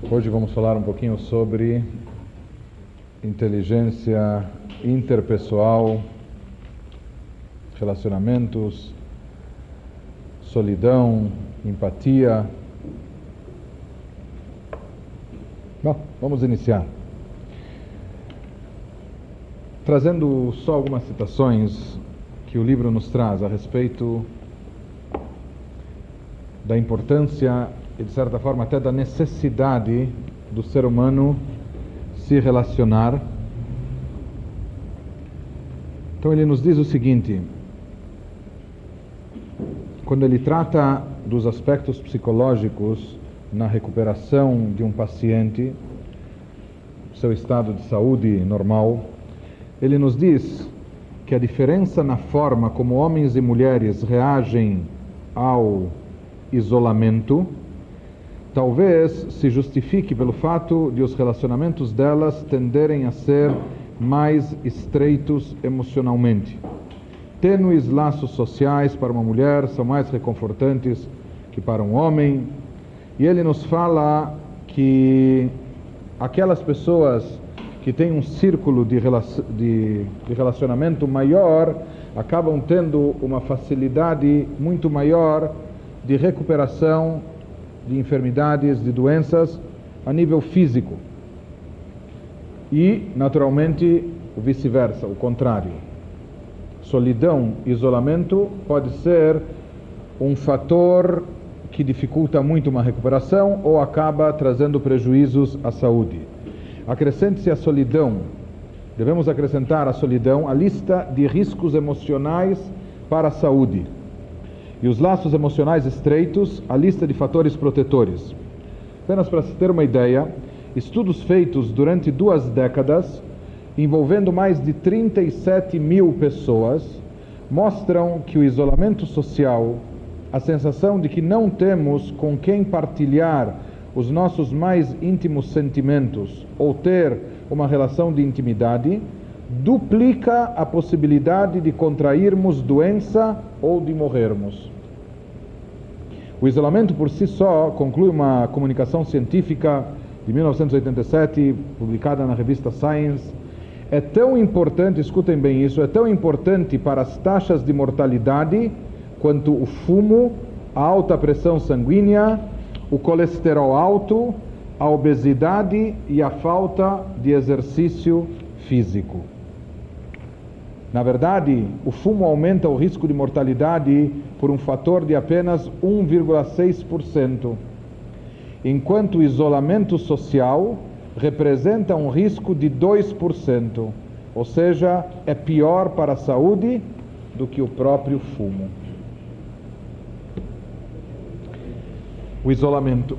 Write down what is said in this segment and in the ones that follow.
Hoje vamos falar um pouquinho sobre inteligência interpessoal, relacionamentos, solidão, empatia. Bom, vamos iniciar. Trazendo só algumas citações que o livro nos traz a respeito da importância e, de certa forma, até da necessidade do ser humano se relacionar. Então, ele nos diz o seguinte: quando ele trata dos aspectos psicológicos na recuperação de um paciente, seu estado de saúde normal, ele nos diz que a diferença na forma como homens e mulheres reagem ao isolamento talvez se justifique pelo fato de os relacionamentos delas tenderem a ser mais estreitos emocionalmente. Tênues laços sociais para uma mulher são mais reconfortantes que para um homem. E ele nos fala que aquelas pessoas que têm um círculo de, de, relacionamento maior acabam tendo uma facilidade muito maior de recuperação de enfermidades, de doenças a nível físico. E, naturalmente, o vice-versa, o contrário. Solidão, isolamento pode ser um fator que dificulta muito uma recuperação ou acaba trazendo prejuízos à saúde. Acrescente-se a solidão. Devemos acrescentar à solidão a lista de riscos emocionais para a saúde e os laços emocionais estreitos, a lista de fatores protetores. Apenas para se ter uma ideia, estudos feitos durante duas décadas, envolvendo mais de 37 mil pessoas, mostram que o isolamento social, a sensação de que não temos com quem partilhar os nossos mais íntimos sentimentos ou ter uma relação de intimidade, duplica a possibilidade de contrairmos doença ou de morrermos. O isolamento por si só, conclui uma comunicação científica de 1987, publicada na revista Science, é tão importante, escutem bem isso, é tão importante para as taxas de mortalidade quanto o fumo, a alta pressão sanguínea, o colesterol alto, a obesidade e a falta de exercício físico. Na verdade, o fumo aumenta o risco de mortalidade por um fator de apenas 1,6%, enquanto o isolamento social representa um risco de 2%, ou seja, é pior para a saúde do que o próprio fumo. O isolamento.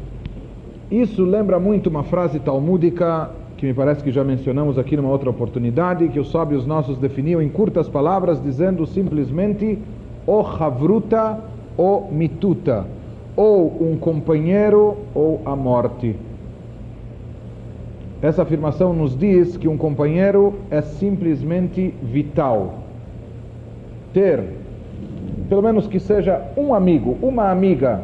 Isso lembra muito uma frase talmúdica que me parece que já mencionamos aqui numa outra oportunidade, que os sábios nossos definiam em curtas palavras, dizendo simplesmente o havruta ou mituta, ou um companheiro ou a morte. Essa afirmação nos diz que um companheiro é simplesmente vital. Ter, pelo menos que seja um amigo, uma amiga,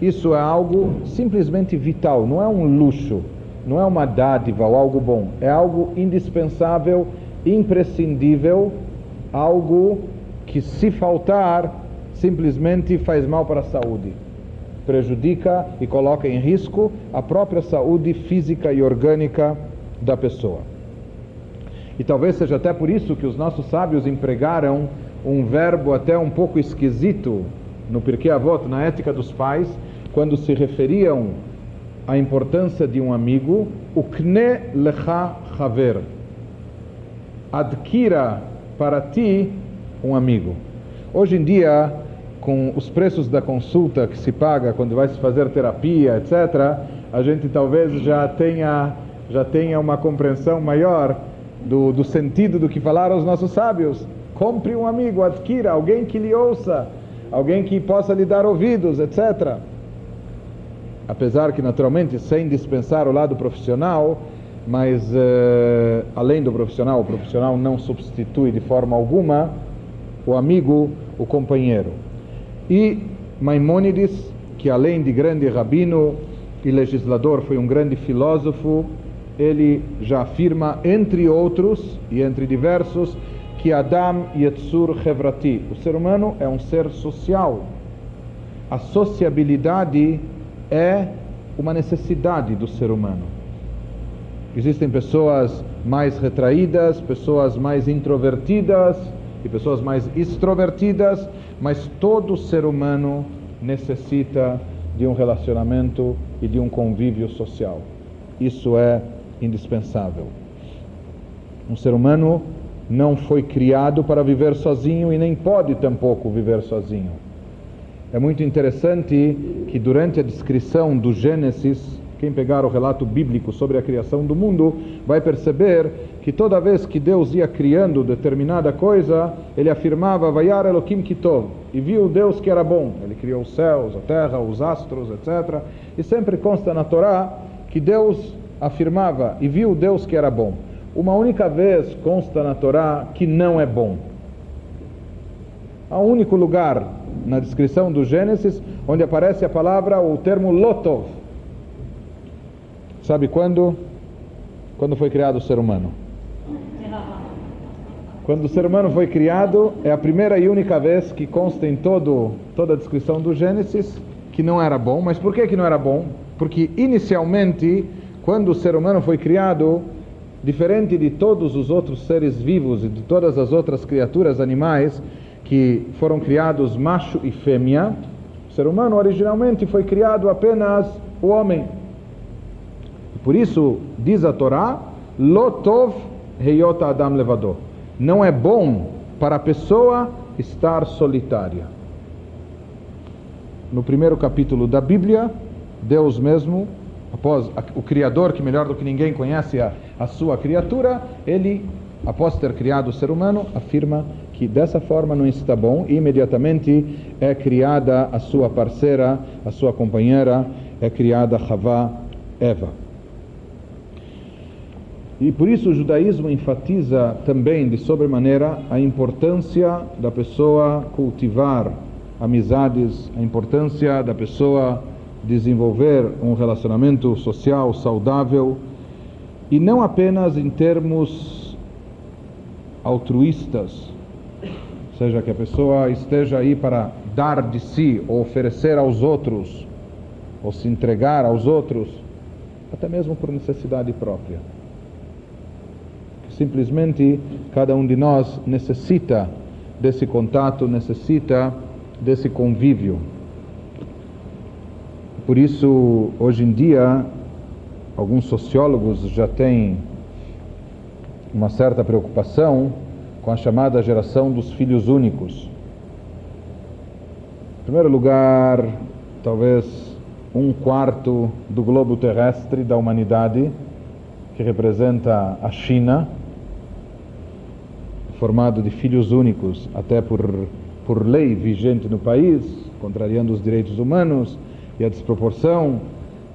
isso é algo simplesmente vital, não é um luxo não é uma dádiva ou algo bom, é algo indispensável, imprescindível, algo que se faltar simplesmente faz mal para a saúde, prejudica e coloca em risco a própria saúde física e orgânica da pessoa. E talvez seja até por isso que os nossos sábios empregaram um verbo até um pouco esquisito no Pirkei Avot, na ética dos pais, quando se referiam a importância de um amigo, o kne lecha haver. Adquira para ti um amigo. Hoje em dia, com os preços da consulta que se paga quando vai se fazer terapia, etc., a gente talvez já tenha, já tenha uma compreensão maior do, do sentido do que falaram os nossos sábios. Compre um amigo, adquira alguém que lhe ouça, alguém que possa lhe dar ouvidos, etc apesar que naturalmente sem dispensar o lado profissional, mas uh, além do profissional, o profissional não substitui de forma alguma o amigo, o companheiro. E Maimônides, que além de grande rabino, e legislador, foi um grande filósofo, ele já afirma, entre outros e entre diversos, que Adam Yetzur Hevrati, o ser humano é um ser social. A sociabilidade é uma necessidade do ser humano. Existem pessoas mais retraídas, pessoas mais introvertidas e pessoas mais extrovertidas, mas todo ser humano necessita de um relacionamento e de um convívio social. Isso é indispensável. Um ser humano não foi criado para viver sozinho e nem pode tampouco viver sozinho. É muito interessante que durante a descrição do Gênesis, quem pegar o relato bíblico sobre a criação do mundo vai perceber que toda vez que Deus ia criando determinada coisa, ele afirmava Vayar Elohim Kitov, e viu Deus que era bom. Ele criou os céus, a terra, os astros, etc. E sempre consta na Torá que Deus afirmava e viu Deus que era bom. Uma única vez consta na Torá que não é bom. Há um único lugar na descrição do Gênesis onde aparece a palavra, o termo lotov. Sabe quando? Quando foi criado o ser humano. Quando o ser humano foi criado, é a primeira e única vez que consta em todo, toda a descrição do Gênesis que não era bom. Mas por que, que não era bom? Porque inicialmente, quando o ser humano foi criado, diferente de todos os outros seres vivos e de todas as outras criaturas animais que foram criados macho e fêmea, o ser humano originalmente foi criado apenas o homem. Por isso diz a Torá, Lotov Heyot Adam levador. Não é bom para a pessoa estar solitária. No primeiro capítulo da Bíblia, Deus mesmo após o Criador, que melhor do que ninguém conhece a, a sua criatura, ele, após ter criado o ser humano, afirma que dessa forma não está bom e imediatamente é criada a sua parceira, a sua companheira, é criada Havá, Eva. E por isso o judaísmo enfatiza também de sobremaneira a importância da pessoa cultivar amizades, a importância da pessoa desenvolver um relacionamento social saudável e não apenas em termos altruístas, seja que a pessoa esteja aí para dar de si, ou oferecer aos outros, ou se entregar aos outros, até mesmo por necessidade própria. Simplesmente cada um de nós necessita desse contato, necessita desse convívio. Por isso, hoje em dia, alguns sociólogos já têm uma certa preocupação com a chamada geração dos filhos únicos. Em primeiro lugar, talvez um quarto do globo terrestre da humanidade, que representa a China, formado de filhos únicos, até por, por lei vigente no país, contrariando os direitos humanos e a desproporção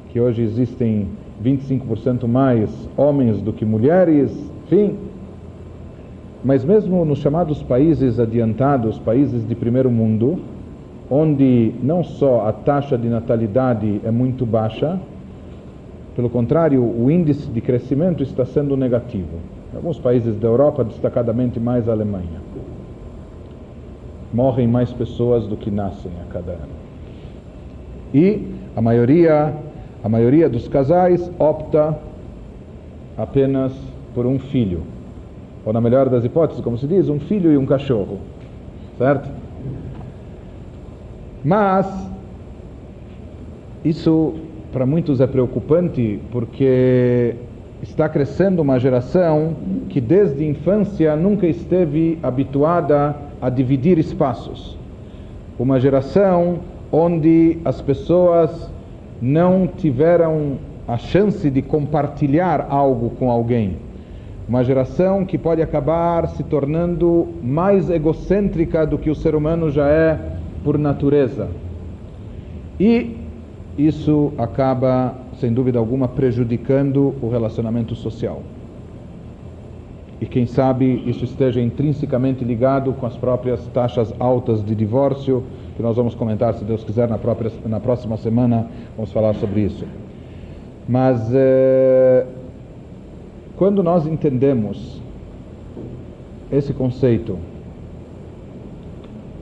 que hoje existem 25% mais homens do que mulheres, enfim. Mas mesmo nos chamados países adiantados, países de primeiro mundo, onde não só a taxa de natalidade é muito baixa, pelo contrário, o índice de crescimento está sendo negativo. Em alguns países da Europa, destacadamente mais a Alemanha. Morrem mais pessoas do que nascem a cada ano. E a maioria, a maioria dos casais opta apenas por um filho. Ou na melhor das hipóteses, como se diz, um filho e um cachorro. Certo? Mas isso para muitos é preocupante porque está crescendo uma geração que desde a infância nunca esteve habituada a dividir espaços. Uma geração onde as pessoas não tiveram a chance de compartilhar algo com alguém. Uma geração que pode acabar se tornando mais egocêntrica do que o ser humano já é por natureza. E isso acaba, sem dúvida alguma, prejudicando o relacionamento social. E quem sabe isso esteja intrinsecamente ligado com as próprias taxas altas de divórcio que nós vamos comentar, se Deus quiser, na, própria, na próxima semana, vamos falar sobre isso. Mas eh, quando nós entendemos esse conceito,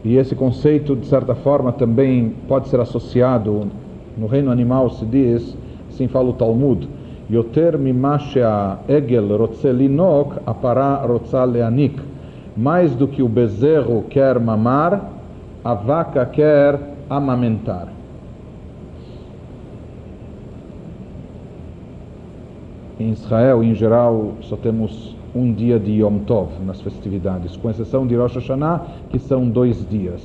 e esse conceito, de certa forma, também pode ser associado no reino animal, se diz, assim fala o Talmud, Yoter mima egel rotze linok, a. Mais do que o bezerro quer mamar, a vaca quer amamentar. Em Israel, em geral, só temos um dia de Yom Tov nas festividades, com exceção de Rosh Hashanah, que são dois dias.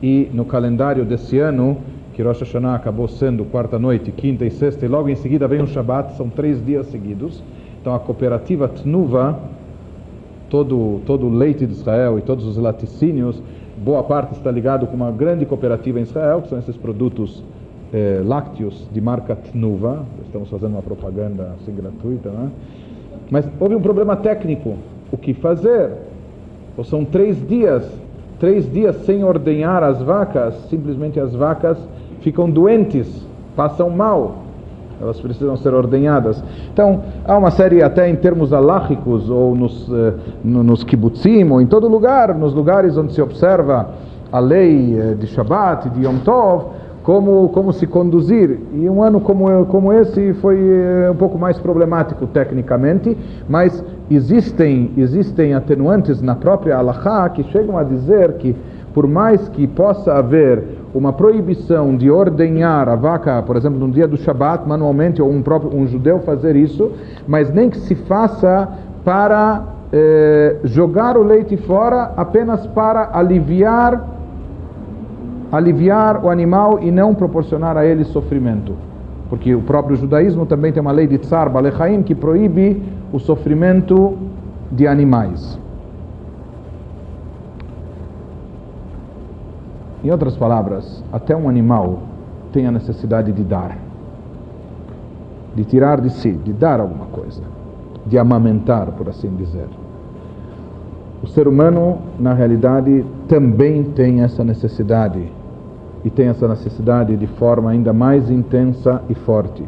E no calendário desse ano, que Rosh Hashanah acabou sendo quarta-noite, quinta e sexta, e logo em seguida vem o Shabat, são três dias seguidos. Então a cooperativa Tnuva, todo, todo o leite de Israel e todos os laticínios, boa parte está ligado com uma grande cooperativa em Israel, que são esses produtos eh, lácteos de marca Tnuva. Estamos fazendo uma propaganda assim gratuita, né? Mas houve um problema técnico. O que fazer? Ou são três dias, três dias sem ordenhar as vacas, simplesmente as vacas ficam doentes, passam mal. Elas precisam ser ordenhadas. Então, há uma série, até em termos alágicos, ou nos, eh, nos kibbutzim, ou em todo lugar, nos lugares onde se observa a lei eh, de Shabbat, de Yom Tov, como, como se conduzir. E um ano como, como esse foi eh, um pouco mais problemático tecnicamente, mas existem, existem atenuantes na própria Allahá que chegam a dizer que, por mais que possa haver uma proibição de ordenhar a vaca, por exemplo, no dia do Shabat, manualmente, ou um, próprio, um judeu fazer isso, mas nem que se faça para eh, jogar o leite fora apenas para aliviar aliviar o animal e não proporcionar a ele sofrimento. Porque o próprio judaísmo também tem uma lei de Tsar Balechaim que proíbe o sofrimento de animais. Em outras palavras, até um animal tem a necessidade de dar, de tirar de si, de dar alguma coisa, de amamentar, por assim dizer. O ser humano, na realidade, também tem essa necessidade e tem essa necessidade de forma ainda mais intensa e forte.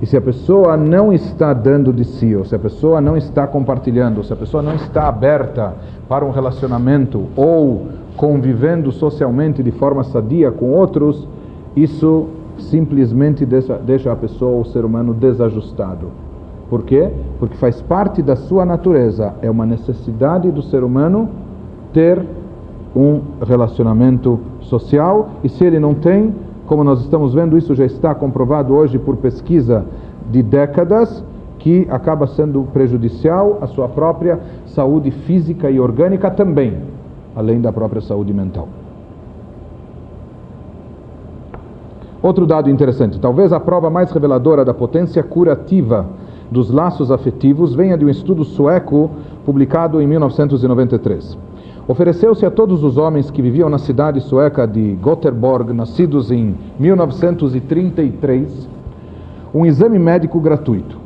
E se a pessoa não está dando de si, ou se a pessoa não está compartilhando, ou se a pessoa não está aberta para um relacionamento ou convivendo socialmente de forma sadia com outros, isso simplesmente deixa, deixa a pessoa, o ser humano, desajustado. Por quê? Porque faz parte da sua natureza, é uma necessidade do ser humano ter um relacionamento social e se ele não tem, como nós estamos vendo, isso já está comprovado hoje por pesquisa de décadas, que acaba sendo prejudicial à sua própria saúde física e orgânica também, além da própria saúde mental. Outro dado interessante, talvez a prova mais reveladora da potência curativa dos laços afetivos venha de um estudo sueco publicado em 1993. Ofereceu-se a todos os homens que viviam na cidade sueca de Gothenburg, nascidos em 1933, um exame médico gratuito.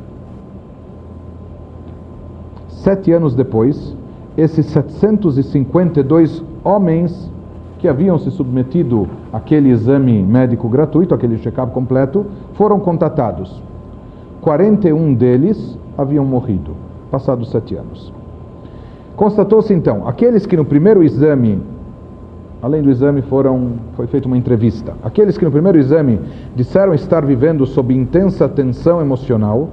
Sete anos depois, esses 752 homens que haviam se submetido àquele exame médico gratuito, aquele check-up completo, foram contatados. 41 deles haviam morrido, passados sete anos. Constatou-se então, aqueles que no primeiro exame, além do exame foram, foi feita uma entrevista, aqueles que no primeiro exame disseram estar vivendo sob intensa tensão emocional,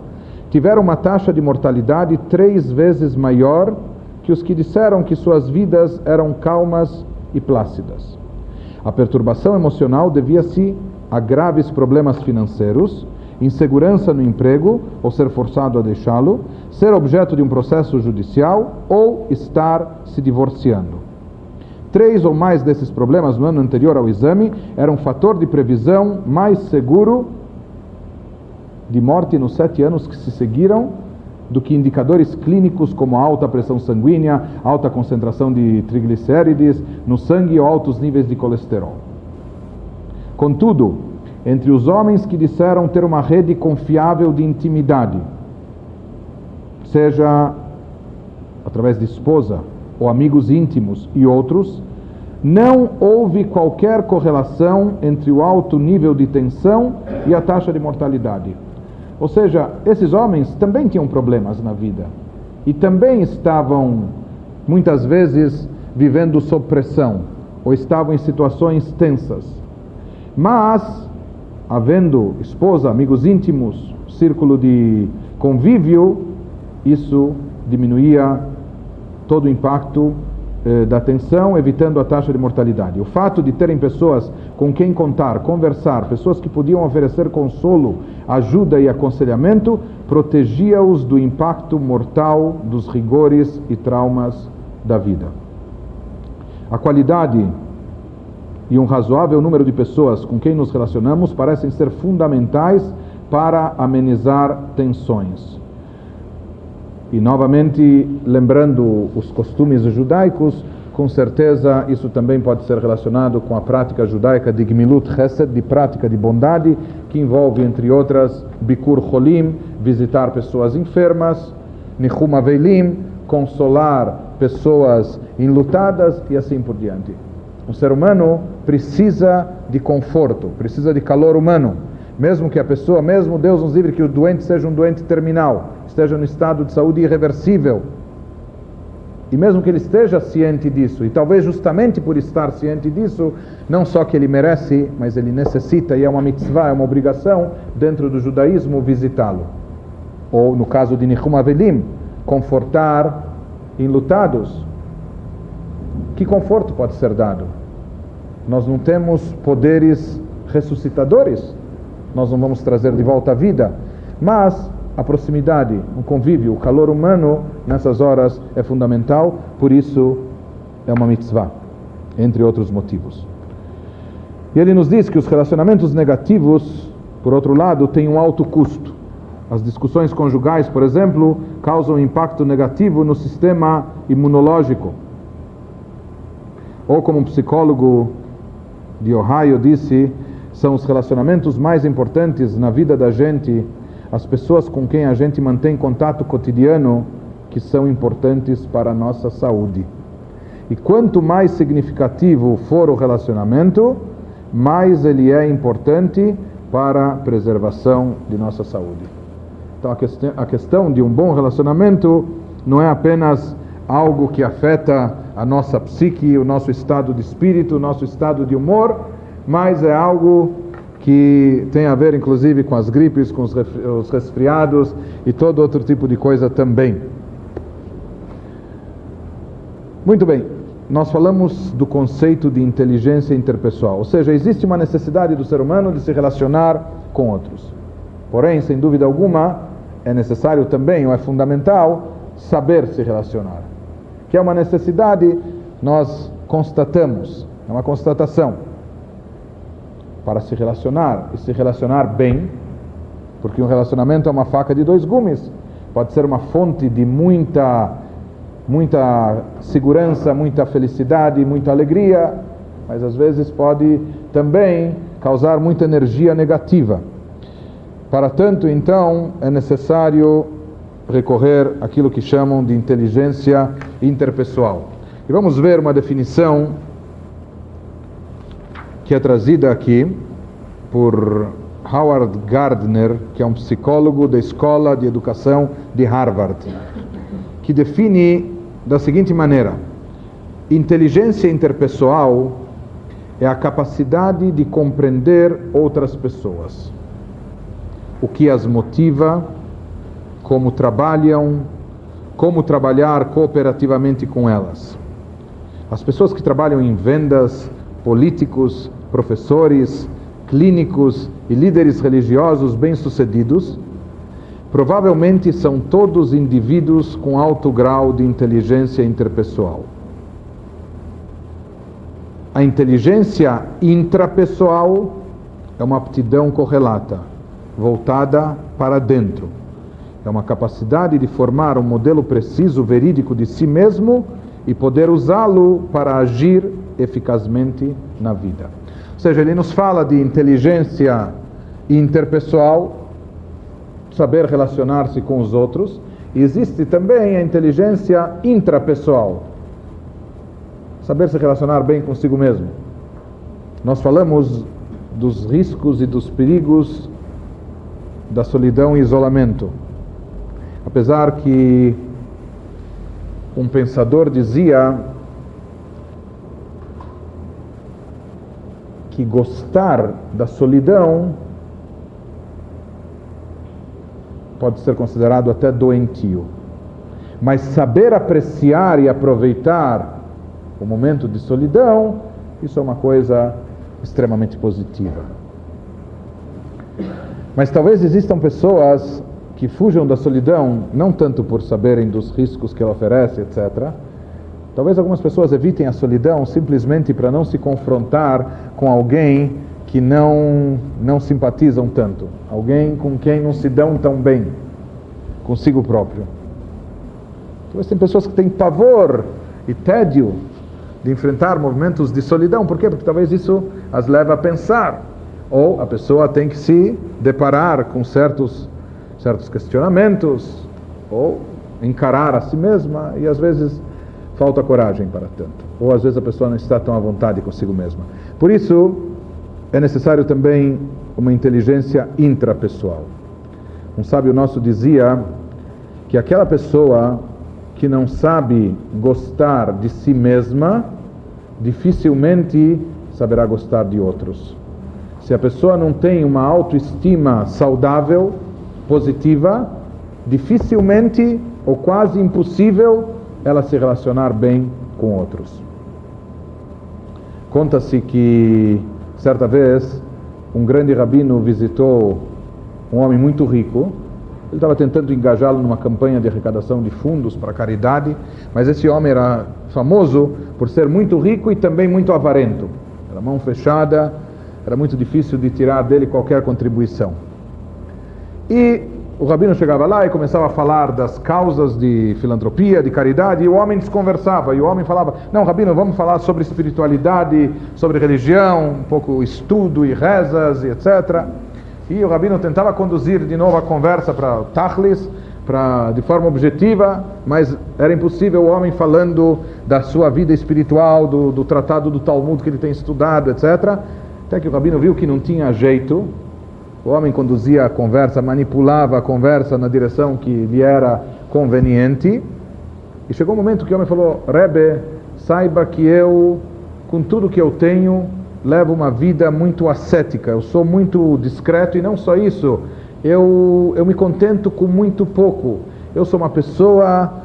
tiveram uma taxa de mortalidade três vezes maior que os que disseram que suas vidas eram calmas e plácidas. A perturbação emocional devia-se a graves problemas financeiros, insegurança no emprego ou ser forçado a deixá-lo, ser objeto de um processo judicial ou estar se divorciando. Três ou mais desses problemas no ano anterior ao exame eram um fator de previsão mais seguro de morte nos sete anos que se seguiram do que indicadores clínicos como alta pressão sanguínea, alta concentração de triglicérides no sangue ou altos níveis de colesterol. Contudo, entre os homens que disseram ter uma rede confiável de intimidade, seja através de esposa ou amigos íntimos e outros, não houve qualquer correlação entre o alto nível de tensão e a taxa de mortalidade. Ou seja, esses homens também tinham problemas na vida e também estavam, muitas vezes, vivendo sob pressão ou estavam em situações tensas. Mas, havendo esposa, amigos íntimos, círculo de convívio, isso diminuía todo o impacto eh, da tensão, evitando a taxa de mortalidade. O fato de terem pessoas com quem contar, conversar, pessoas que podiam oferecer consolo, ajuda e aconselhamento, protegia-os do impacto mortal dos rigores e traumas da vida. A qualidade e um razoável número de pessoas com quem nos relacionamos parecem ser fundamentais para amenizar tensões. E novamente, lembrando os costumes judaicos, com certeza isso também pode ser relacionado com a prática judaica de Gmilut Chesed, de prática de bondade, que envolve, entre outras, Bikur Cholim, visitar pessoas enfermas, Nichum Avelim, consolar pessoas enlutadas e assim por diante. O ser humano precisa de conforto, precisa de calor humano. Mesmo que a pessoa, mesmo Deus nos livre que o doente seja um doente terminal, esteja no estado de saúde irreversível. E mesmo que ele esteja ciente disso, e talvez justamente por estar ciente disso, não só que ele merece, mas ele necessita, e é uma mitzvah, é uma obrigação dentro do judaísmo visitá-lo. Ou no caso de Nihum Avelim, confortar enlutados. Que conforto pode ser dado? Nós não temos poderes ressuscitadores, nós não vamos trazer de volta a vida, mas a proximidade, o convívio, o calor humano nessas horas é fundamental, por isso é uma mitzvah, entre outros motivos. E ele nos diz que os relacionamentos negativos, por outro lado, têm um alto custo. As discussões conjugais, por exemplo, causam impacto negativo no sistema imunológico. Ou como um psicólogo de Ohio disse, são os relacionamentos mais importantes na vida da gente as pessoas com quem a gente mantém contato cotidiano que são importantes para a nossa saúde. E quanto mais significativo for o relacionamento, mais ele é importante para a preservação de nossa saúde. Então a, questão, a questão de um bom relacionamento não é apenas algo que afeta a nossa psique, o nosso estado de espírito, o nosso estado de humor, mas é algo que tem a ver inclusive com as gripes, com os resfriados e todo outro tipo de coisa também. Muito bem, nós falamos do conceito de inteligência interpessoal, ou seja, existe uma necessidade do ser humano de se relacionar com outros. Porém, sem dúvida alguma, é necessário também, ou é fundamental, saber se relacionar. Que é uma necessidade, nós constatamos, é uma constatação para se relacionar e se relacionar bem, porque um relacionamento é uma faca de dois gumes, pode ser uma fonte de muita muita segurança, muita felicidade, muita alegria, mas às vezes pode também causar muita energia negativa. Para tanto, então, é necessário recorrer àquilo que chamam de inteligência interpessoal. E vamos ver uma definição que é trazida aqui por Howard Gardner, que é um psicólogo da Escola de Educação de Harvard, que define da seguinte maneira: inteligência interpessoal é a capacidade de compreender outras pessoas, o que as motiva, como trabalham, como trabalhar cooperativamente com elas. As pessoas que trabalham em vendas, políticos, professores, clínicos e líderes religiosos bem-sucedidos, provavelmente são todos indivíduos com alto grau de inteligência interpessoal. A inteligência intrapessoal é uma aptidão correlata, voltada para dentro. É uma capacidade de formar um modelo preciso, verídico de si mesmo e poder usá-lo para agir eficazmente na vida. Ou seja, ele nos fala de inteligência interpessoal, saber relacionar-se com os outros, e existe também a inteligência intrapessoal, saber se relacionar bem consigo mesmo. Nós falamos dos riscos e dos perigos da solidão e isolamento. Apesar que um pensador dizia que gostar da solidão pode ser considerado até doentio. Mas saber apreciar e aproveitar o momento de solidão, isso é uma coisa extremamente positiva. Mas talvez existam pessoas que fujam da solidão, não tanto por saberem dos riscos que ela oferece, etc. Talvez algumas pessoas evitem a solidão simplesmente para não se confrontar com alguém que não, não simpatizam tanto, alguém com quem não se dão tão bem, consigo próprio. Talvez tem pessoas que têm pavor e tédio de enfrentar movimentos de solidão. Por quê? Porque talvez isso as leva a pensar. Ou a pessoa tem que se deparar com certos, certos questionamentos, ou encarar a si mesma, e às vezes falta coragem para tanto. Ou às vezes a pessoa não está tão à vontade consigo mesma. Por isso, é necessário também uma inteligência intrapessoal. Um sábio nosso dizia que aquela pessoa que não sabe gostar de si mesma, dificilmente saberá gostar de outros. Se a pessoa não tem uma autoestima saudável, positiva, dificilmente ou quase impossível ela se relacionar bem com outros. Conta-se que certa vez um grande rabino visitou um homem muito rico ele estava tentando engajá-lo numa campanha de arrecadação de fundos para caridade, mas esse homem era famoso por ser muito rico e também muito avarento. Era mão fechada, era muito difícil de tirar dele qualquer contribuição. E o rabino chegava lá e começava a falar das causas de filantropia, de caridade, e o homem desconversava. E o homem falava: Não, rabino, vamos falar sobre espiritualidade, sobre religião, um pouco estudo e rezas e etc. E o rabino tentava conduzir de novo a conversa para Tachlis, para, de forma objetiva, mas era impossível o homem falando da sua vida espiritual, do, do tratado do Talmud que ele tem estudado, etc. Até que o rabino viu que não tinha jeito, o homem conduzia a conversa, manipulava a conversa na direção que lhe era conveniente. E chegou um momento que o homem falou: Rebbe, saiba que eu, com tudo que eu tenho, levo uma vida muito ascética, eu sou muito discreto e não só isso, eu, eu me contento com muito pouco. Eu sou uma pessoa.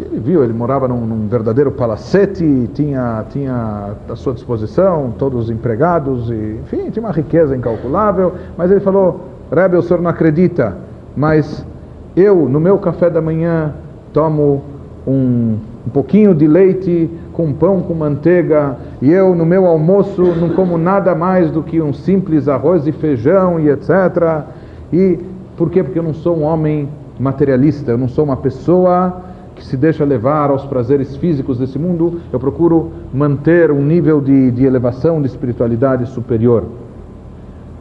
Ele viu, ele morava num, num verdadeiro palacete, tinha, tinha à sua disposição todos os empregados, e, enfim, tinha uma riqueza incalculável. Mas ele falou: Rebbe, o senhor não acredita, mas eu, no meu café da manhã, tomo um, um pouquinho de leite com pão com manteiga, e eu no meu almoço não como nada mais do que um simples arroz e feijão e etc. E por quê? Porque eu não sou um homem materialista, eu não sou uma pessoa que se deixa levar aos prazeres físicos desse mundo, eu procuro manter um nível de, de elevação, de espiritualidade superior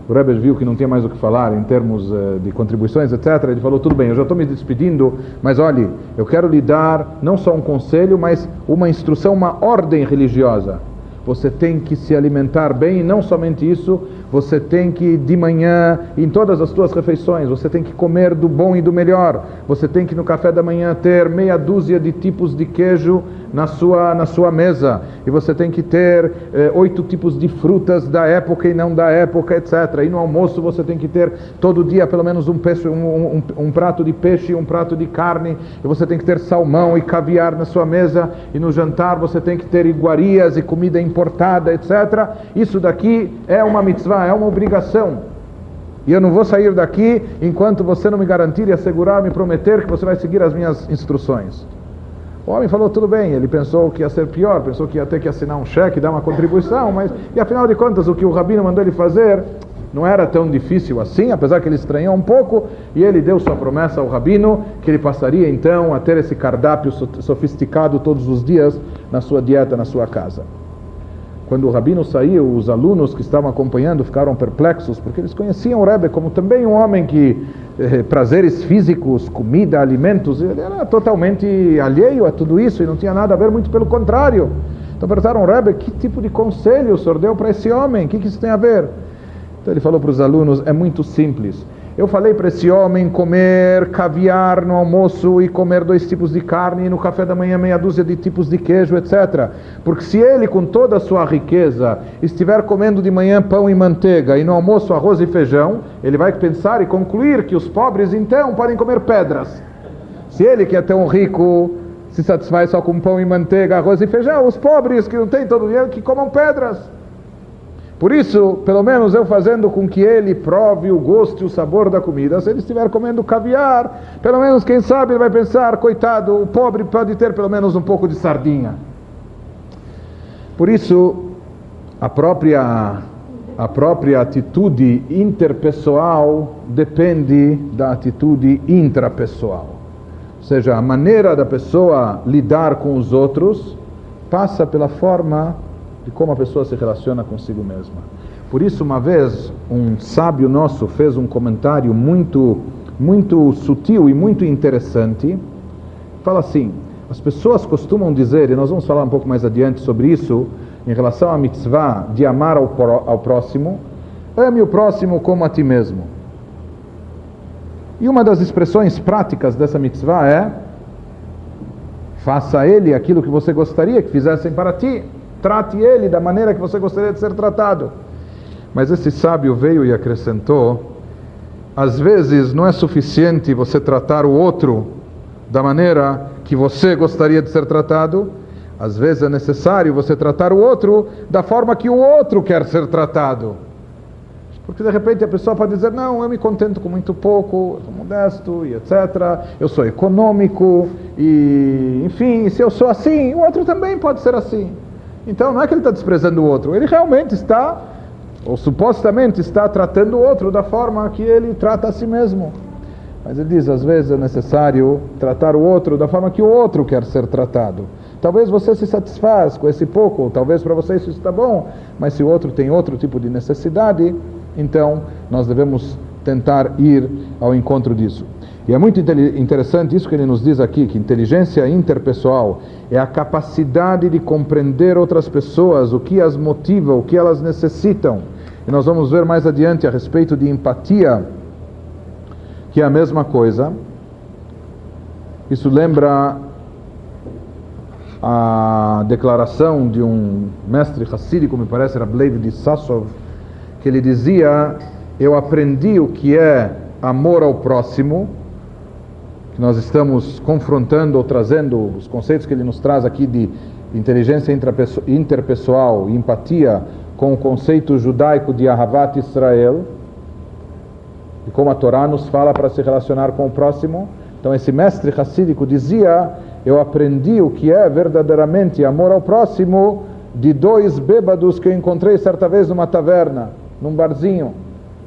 o Rebbe viu que não tinha mais o que falar em termos uh, de contribuições, etc. Ele falou: tudo bem, eu já estou me despedindo, mas olhe, eu quero lhe dar não só um conselho, mas uma instrução, uma ordem religiosa. Você tem que se alimentar bem, e não somente isso, você tem que, de manhã, em todas as suas refeições, você tem que comer do bom e do melhor. Você tem que, no café da manhã, ter meia dúzia de tipos de queijo na sua, na sua mesa. E você tem que ter eh, oito tipos de frutas da época e não da época, etc. E no almoço você tem que ter todo dia pelo menos um, peixe, um, um, um prato de peixe e um prato de carne. E você tem que ter salmão e caviar na sua mesa. E no jantar você tem que ter iguarias e comida importada, etc. Isso daqui é uma mitzvah é uma obrigação. E eu não vou sair daqui enquanto você não me garantir e assegurar, me prometer que você vai seguir as minhas instruções. O homem falou tudo bem, ele pensou que ia ser pior, pensou que ia ter que assinar um cheque, dar uma contribuição, mas e afinal de contas o que o rabino mandou ele fazer não era tão difícil assim, apesar que ele estranhou um pouco, e ele deu sua promessa ao rabino que ele passaria então a ter esse cardápio sofisticado todos os dias na sua dieta, na sua casa. Quando o rabino saiu, os alunos que estavam acompanhando ficaram perplexos, porque eles conheciam o Rebbe como também um homem que eh, prazeres físicos, comida, alimentos, ele era totalmente alheio a tudo isso e não tinha nada a ver, muito pelo contrário. Então perguntaram, Rebbe, que tipo de conselho o senhor deu para esse homem? O que, que isso tem a ver? Então ele falou para os alunos, é muito simples. Eu falei para esse homem comer caviar no almoço e comer dois tipos de carne e no café da manhã meia dúzia de tipos de queijo, etc. Porque se ele, com toda a sua riqueza, estiver comendo de manhã pão e manteiga e no almoço arroz e feijão, ele vai pensar e concluir que os pobres então podem comer pedras. Se ele, que é tão rico, se satisfaz só com pão e manteiga, arroz e feijão, os pobres que não têm todo o dinheiro, que comam pedras. Por isso, pelo menos eu fazendo com que ele prove o gosto e o sabor da comida, se ele estiver comendo caviar, pelo menos quem sabe ele vai pensar, coitado, o pobre pode ter pelo menos um pouco de sardinha. Por isso, a própria a própria atitude interpessoal depende da atitude intrapessoal. Ou seja, a maneira da pessoa lidar com os outros passa pela forma de como a pessoa se relaciona consigo mesma. Por isso, uma vez, um sábio nosso fez um comentário muito, muito sutil e muito interessante. Fala assim: as pessoas costumam dizer, e nós vamos falar um pouco mais adiante sobre isso, em relação à mitzvah de amar ao, ao próximo, ame o próximo como a ti mesmo. E uma das expressões práticas dessa mitzvah é: faça a ele aquilo que você gostaria que fizessem para ti. Trate ele da maneira que você gostaria de ser tratado. Mas esse sábio veio e acrescentou: às vezes não é suficiente você tratar o outro da maneira que você gostaria de ser tratado, às vezes é necessário você tratar o outro da forma que o outro quer ser tratado. Porque de repente a pessoa pode dizer: Não, eu me contento com muito pouco, eu sou modesto e etc. Eu sou econômico e, enfim, se eu sou assim, o outro também pode ser assim. Então não é que ele está desprezando o outro, ele realmente está, ou supostamente está tratando o outro da forma que ele trata a si mesmo. Mas ele diz, às vezes é necessário tratar o outro da forma que o outro quer ser tratado. Talvez você se satisfaz com esse pouco, talvez para você isso está bom, mas se o outro tem outro tipo de necessidade, então nós devemos tentar ir ao encontro disso. E é muito interessante isso que ele nos diz aqui, que inteligência interpessoal é a capacidade de compreender outras pessoas, o que as motiva, o que elas necessitam. E nós vamos ver mais adiante a respeito de empatia, que é a mesma coisa. Isso lembra a declaração de um mestre hassídico, me parece, era Blave de Sassov, que ele dizia: Eu aprendi o que é amor ao próximo que nós estamos confrontando ou trazendo os conceitos que ele nos traz aqui de inteligência interpessoal e empatia com o conceito judaico de Ahavat Israel e como a Torá nos fala para se relacionar com o próximo. Então esse mestre racídico dizia, eu aprendi o que é verdadeiramente amor ao próximo de dois bêbados que eu encontrei certa vez numa taverna, num barzinho.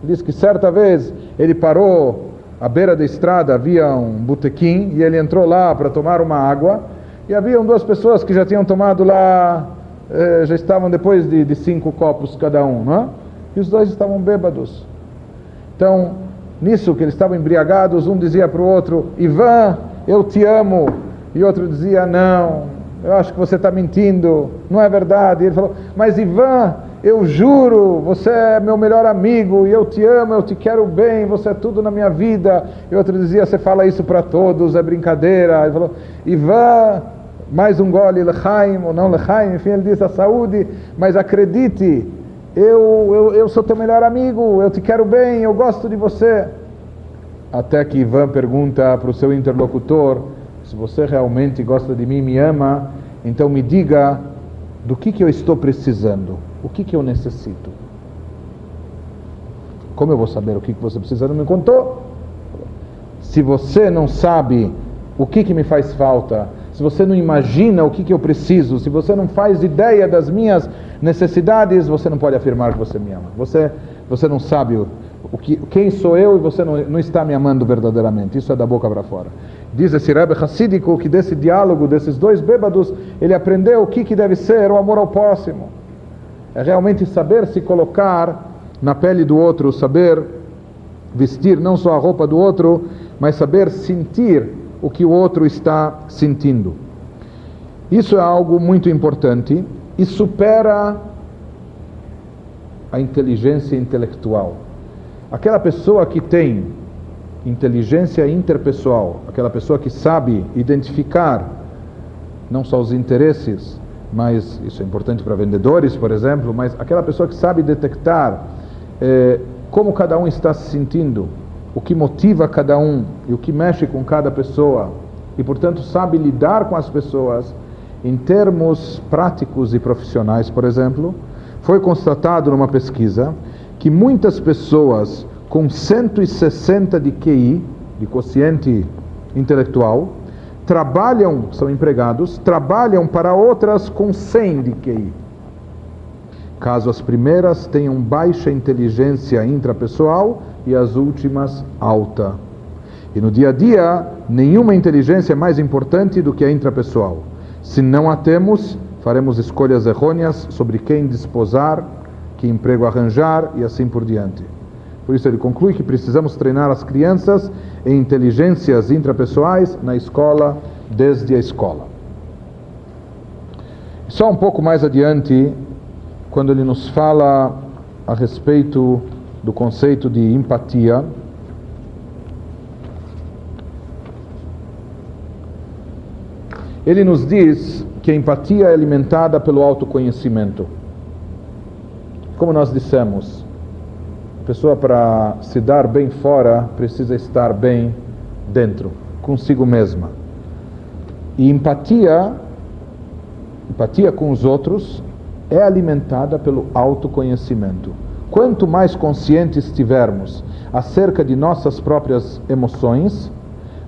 Diz que certa vez ele parou à beira da estrada havia um botequim e ele entrou lá para tomar uma água e haviam duas pessoas que já tinham tomado lá, eh, já estavam depois de, de, cinco copos cada um, não é? E os dois estavam bêbados. Então, nisso que eles estavam embriagados, um dizia para o outro: Ivan, eu te amo. E outro dizia: Não, eu acho que você está mentindo, não é verdade. E ele falou: Mas Ivan, eu juro, você é meu melhor amigo e eu te amo, eu te quero bem, você é tudo na minha vida. E outro dizia, você fala isso para todos, é brincadeira. Ele falou, Ivan, mais um gole, lechaim, ou não lechaim, enfim, ele diz a saúde, mas acredite, eu, eu, eu sou teu melhor amigo, eu te quero bem, eu gosto de você. Até que Ivan pergunta para o seu interlocutor, se você realmente gosta de mim, me ama, então me diga do que, que eu estou precisando. O que, que eu necessito? Como eu vou saber o que, que você precisa? Não me contou? Se você não sabe o que, que me faz falta, se você não imagina o que, que eu preciso, se você não faz ideia das minhas necessidades, você não pode afirmar que você me ama. Você, você não sabe o, o que, quem sou eu e você não, não está me amando verdadeiramente. Isso é da boca para fora. Diz esse Rebbe Hassídico que desse diálogo, desses dois bêbados, ele aprendeu o que, que deve ser o amor ao próximo é realmente saber se colocar na pele do outro, saber vestir não só a roupa do outro, mas saber sentir o que o outro está sentindo. Isso é algo muito importante e supera a inteligência intelectual. Aquela pessoa que tem inteligência interpessoal, aquela pessoa que sabe identificar não só os interesses, mas isso é importante para vendedores, por exemplo, mas aquela pessoa que sabe detectar eh, como cada um está se sentindo, o que motiva cada um e o que mexe com cada pessoa, e portanto sabe lidar com as pessoas em termos práticos e profissionais, por exemplo, foi constatado numa pesquisa que muitas pessoas com 160 de QI, de quociente intelectual, trabalham, são empregados, trabalham para outras com 100 de QI. Caso as primeiras tenham baixa inteligência intrapessoal e as últimas alta. E no dia a dia, nenhuma inteligência é mais importante do que a intrapessoal. Se não a temos, faremos escolhas errôneas sobre quem desposar, que emprego arranjar e assim por diante. Por isso ele conclui que precisamos treinar as crianças em inteligências intrapessoais na escola, desde a escola. Só um pouco mais adiante, quando ele nos fala a respeito do conceito de empatia, ele nos diz que a empatia é alimentada pelo autoconhecimento. Como nós dissemos, pessoa para se dar bem fora precisa estar bem dentro, consigo mesma. E empatia, empatia com os outros, é alimentada pelo autoconhecimento. Quanto mais conscientes estivermos acerca de nossas próprias emoções,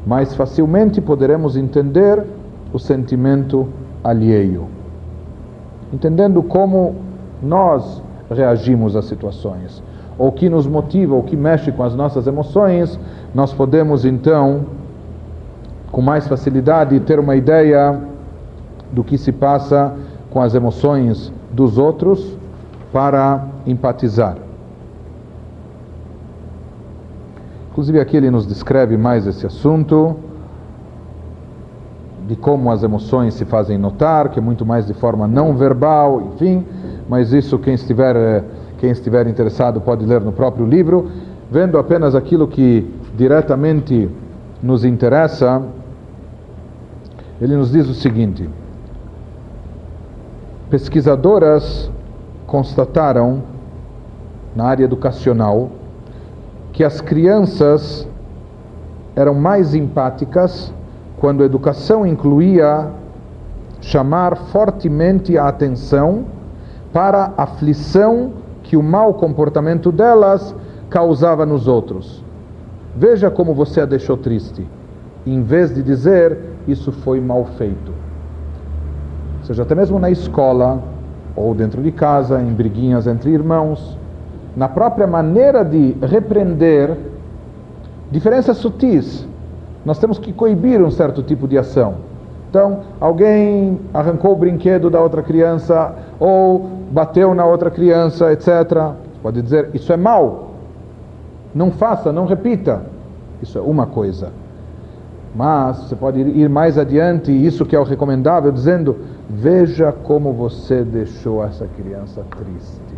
mais facilmente poderemos entender o sentimento alheio. Entendendo como nós reagimos às situações ou que nos motiva, ou que mexe com as nossas emoções, nós podemos então, com mais facilidade, ter uma ideia do que se passa com as emoções dos outros para empatizar. Inclusive aqui ele nos descreve mais esse assunto de como as emoções se fazem notar, que é muito mais de forma não verbal, enfim, mas isso quem estiver quem estiver interessado pode ler no próprio livro. Vendo apenas aquilo que diretamente nos interessa, ele nos diz o seguinte: pesquisadoras constataram na área educacional que as crianças eram mais empáticas quando a educação incluía chamar fortemente a atenção para a aflição que o mau comportamento delas causava nos outros. Veja como você a deixou triste, em vez de dizer isso foi mal feito. Ou seja, até mesmo na escola ou dentro de casa, em briguinhas entre irmãos, na própria maneira de repreender diferenças sutis. Nós temos que coibir um certo tipo de ação. Então, alguém arrancou o brinquedo da outra criança ou bateu na outra criança, etc. Pode dizer, isso é mal. Não faça, não repita. Isso é uma coisa. Mas você pode ir mais adiante, isso que é o recomendável, dizendo: Veja como você deixou essa criança triste.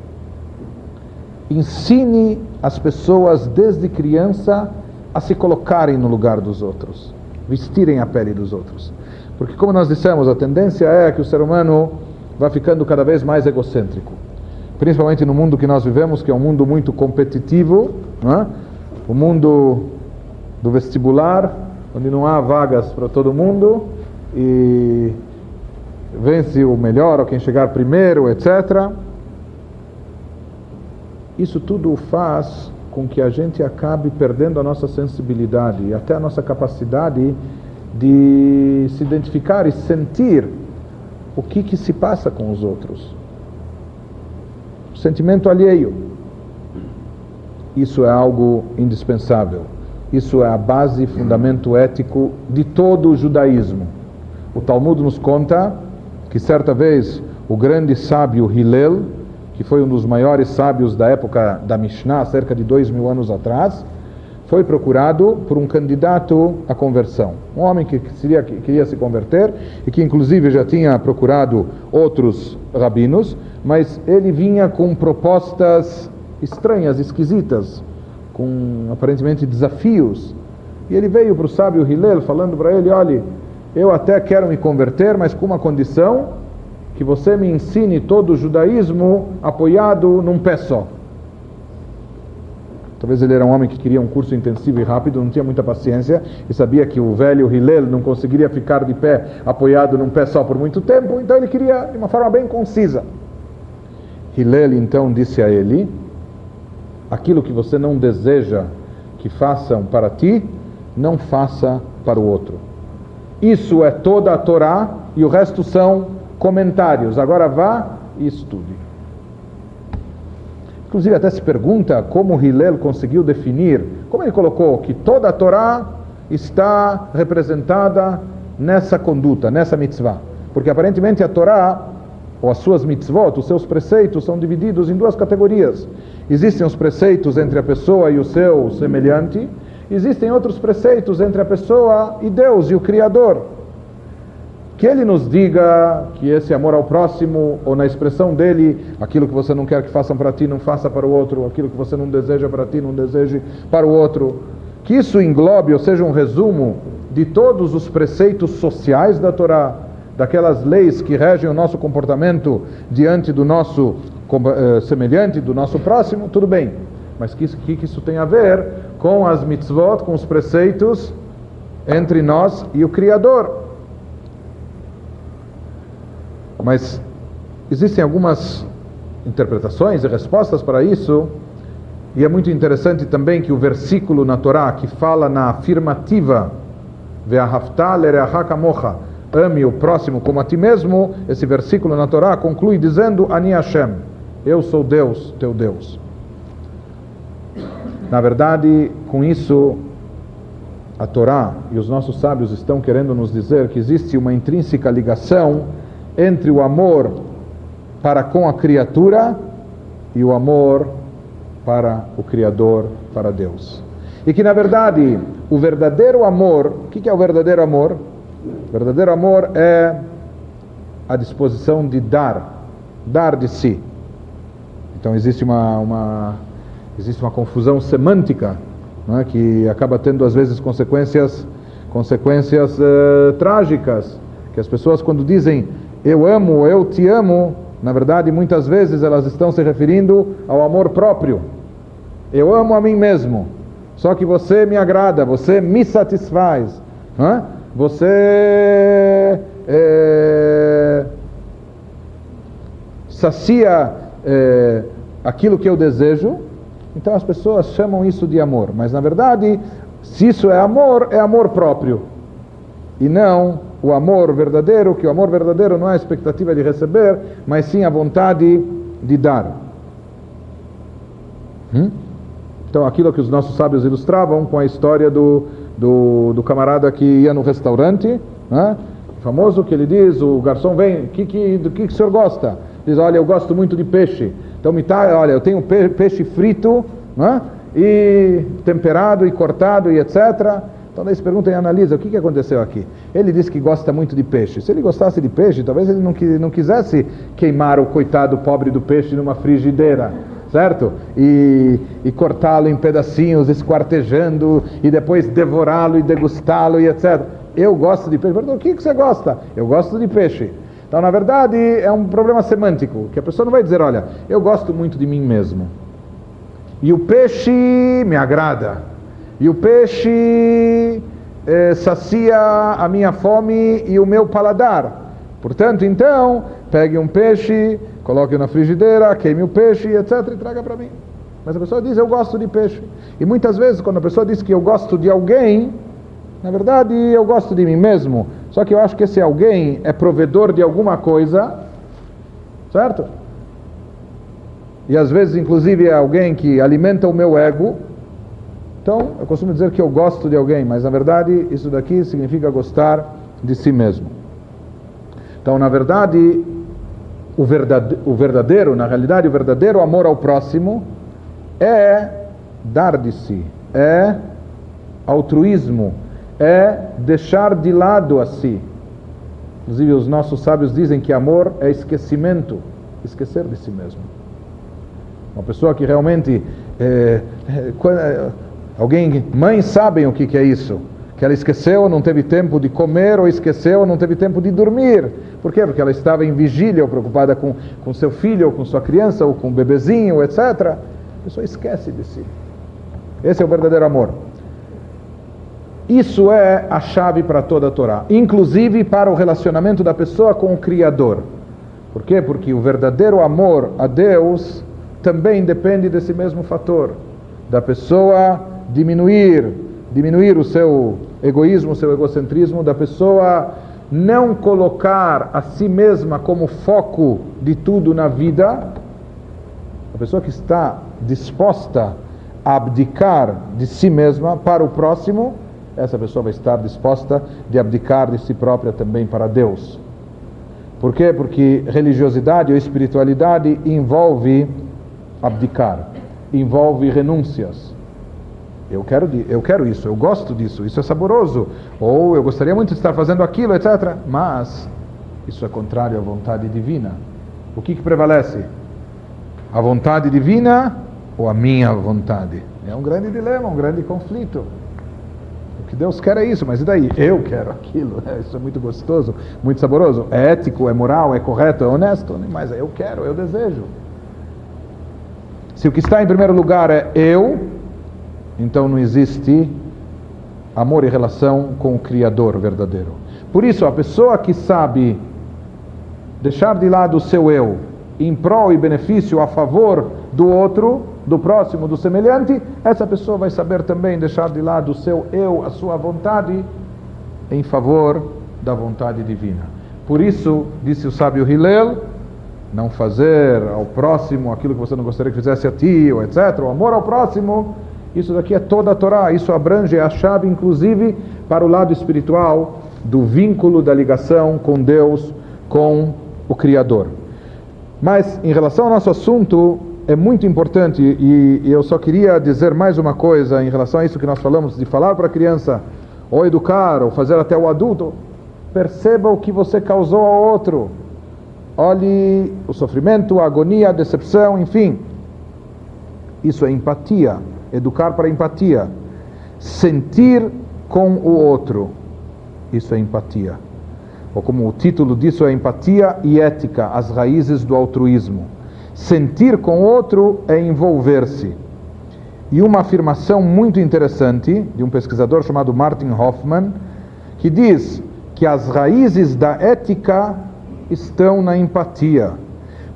Ensine as pessoas desde criança a se colocarem no lugar dos outros, vestirem a pele dos outros. Porque, como nós dissemos, a tendência é que o ser humano vai ficando cada vez mais egocêntrico. Principalmente no mundo que nós vivemos, que é um mundo muito competitivo, é? o mundo do vestibular, onde não há vagas para todo mundo e vence o melhor ou quem chegar primeiro, etc. Isso tudo faz com que a gente acabe perdendo a nossa sensibilidade e até a nossa capacidade de se identificar e sentir o que, que se passa com os outros. O sentimento alheio. Isso é algo indispensável. Isso é a base e fundamento ético de todo o judaísmo. O Talmud nos conta que certa vez o grande sábio Hillel, que foi um dos maiores sábios da época da Mishnah, cerca de dois mil anos atrás, foi procurado por um candidato à conversão. Um homem que seria, que queria se converter e que inclusive já tinha procurado outros rabinos, mas ele vinha com propostas estranhas, esquisitas, com aparentemente desafios. E ele veio para o sábio Hillel falando para ele: olhe, eu até quero me converter, mas com uma condição que você me ensine todo o judaísmo apoiado num pé só. Talvez ele era um homem que queria um curso intensivo e rápido, não tinha muita paciência e sabia que o velho Hillel não conseguiria ficar de pé apoiado num pé só por muito tempo, então ele queria de uma forma bem concisa. Hillel então disse a ele: Aquilo que você não deseja que façam para ti, não faça para o outro. Isso é toda a Torá e o resto são comentários. Agora vá e estude. Inclusive até se pergunta como Hillel conseguiu definir, como ele colocou que toda a Torá está representada nessa conduta, nessa mitzvah. Porque aparentemente a Torá, ou as suas mitzvot, os seus preceitos, são divididos em duas categorias. Existem os preceitos entre a pessoa e o seu semelhante, existem outros preceitos entre a pessoa e Deus e o Criador que ele nos diga que esse amor ao próximo, ou na expressão dele, aquilo que você não quer que façam para ti, não faça para o outro, aquilo que você não deseja para ti, não deseje para o outro. Que isso englobe, ou seja, um resumo de todos os preceitos sociais da Torá, daquelas leis que regem o nosso comportamento diante do nosso eh, semelhante, do nosso próximo, tudo bem. Mas o que, que, isso tem a ver com as mitzvot, com os preceitos entre nós e o Criador? Mas existem algumas interpretações e respostas para isso, e é muito interessante também que o versículo na Torá que fala na afirmativa, ame o próximo como a ti mesmo, esse versículo na Torá conclui dizendo Ani Hashem, eu sou Deus, teu Deus. Na verdade, com isso, a Torá e os nossos sábios estão querendo nos dizer que existe uma intrínseca ligação entre o amor para com a criatura e o amor para o Criador, para Deus. E que na verdade o verdadeiro amor, o que é o verdadeiro amor? O verdadeiro amor é a disposição de dar, dar de si. Então existe uma, uma existe uma confusão semântica é? que acaba tendo às vezes consequências, consequências uh, trágicas. Que as pessoas quando dizem eu amo, eu te amo, na verdade, muitas vezes elas estão se referindo ao amor próprio. Eu amo a mim mesmo, só que você me agrada, você me satisfaz, é? você é, sacia é, aquilo que eu desejo. Então as pessoas chamam isso de amor, mas na verdade, se isso é amor, é amor próprio e não o amor verdadeiro, que o amor verdadeiro não é a expectativa de receber, mas sim a vontade de dar. Hum? Então, aquilo que os nossos sábios ilustravam com a história do, do, do camarada que ia no restaurante, né? famoso, que ele diz: o garçom vem, que, que, do que, que o senhor gosta? Diz: olha, eu gosto muito de peixe. Então, me tá, olha, eu tenho peixe frito, né? e temperado e cortado e etc. Então se pergunta e analisa o que, que aconteceu aqui. Ele disse que gosta muito de peixe. Se ele gostasse de peixe, talvez ele não, não quisesse queimar o coitado pobre do peixe numa frigideira, certo? E, e cortá-lo em pedacinhos, esquartejando, e depois devorá-lo e degustá-lo e etc. Eu gosto de peixe. Pergunta, o que, que você gosta? Eu gosto de peixe. Então, na verdade, é um problema semântico, que a pessoa não vai dizer, olha, eu gosto muito de mim mesmo. E o peixe me agrada. E o peixe eh, sacia a minha fome e o meu paladar. Portanto, então, pegue um peixe, coloque na frigideira, queime o peixe, etc., e traga para mim. Mas a pessoa diz, eu gosto de peixe. E muitas vezes, quando a pessoa diz que eu gosto de alguém, na verdade, eu gosto de mim mesmo. Só que eu acho que esse alguém é provedor de alguma coisa, certo? E às vezes, inclusive, é alguém que alimenta o meu ego, então, eu costumo dizer que eu gosto de alguém, mas na verdade isso daqui significa gostar de si mesmo. Então, na verdade, o verdadeiro, o verdadeiro, na realidade, o verdadeiro amor ao próximo é dar de si, é Altruísmo é deixar de lado a si. Inclusive, os nossos sábios dizem que amor é esquecimento esquecer de si mesmo. Uma pessoa que realmente. É, é, alguém, mães sabem o que, que é isso. Que ela esqueceu, não teve tempo de comer, ou esqueceu, não teve tempo de dormir. Por quê? Porque ela estava em vigília, ou preocupada com, com seu filho, ou com sua criança, ou com o bebezinho, etc. A pessoa esquece de si. Esse é o verdadeiro amor. Isso é a chave para toda a Torá, inclusive para o relacionamento da pessoa com o Criador. Por quê? Porque o verdadeiro amor a Deus também depende desse mesmo fator, da pessoa diminuir, diminuir o seu egoísmo, o seu egocentrismo, da pessoa não colocar a si mesma como foco de tudo na vida, a pessoa que está disposta a abdicar de si mesma para o próximo, essa pessoa vai estar disposta de abdicar de si própria também para Deus. Por quê? Porque religiosidade ou espiritualidade envolve abdicar, envolve renúncias. Eu quero, eu quero isso, eu gosto disso, isso é saboroso, ou eu gostaria muito de estar fazendo aquilo, etc. Mas isso é contrário à vontade divina. O que, que prevalece? A vontade divina ou a minha vontade? É um grande dilema, um grande conflito que Deus quer é isso, mas e daí? Eu quero aquilo. Isso é muito gostoso, muito saboroso. É ético, é moral, é correto, é honesto, mas eu quero, eu desejo. Se o que está em primeiro lugar é eu, então não existe amor e relação com o Criador verdadeiro. Por isso, a pessoa que sabe deixar de lado o seu eu em prol e benefício a favor do outro, do próximo, do semelhante, essa pessoa vai saber também deixar de lado o seu eu, a sua vontade, em favor da vontade divina. Por isso, disse o sábio Hillel, não fazer ao próximo aquilo que você não gostaria que fizesse a ti, ou etc. O amor ao próximo, isso daqui é toda a Torá, isso abrange a chave, inclusive, para o lado espiritual do vínculo da ligação com Deus, com o Criador. Mas, em relação ao nosso assunto, é muito importante e, e, eu só queria dizer mais uma coisa em relação a isso que nós falamos de falar para a criança ou educar ou fazer até o adulto perceba o que você causou ao outro. Olhe o sofrimento a agonia a decepção enfim. Isso é empatia educar para empatia. Sentir com o outro. Isso é empatia. Ou como o título disso é empatia e ética as raízes do altruísmo. Sentir com outro é envolver-se. E uma afirmação muito interessante de um pesquisador chamado Martin Hoffman, que diz que as raízes da ética estão na empatia,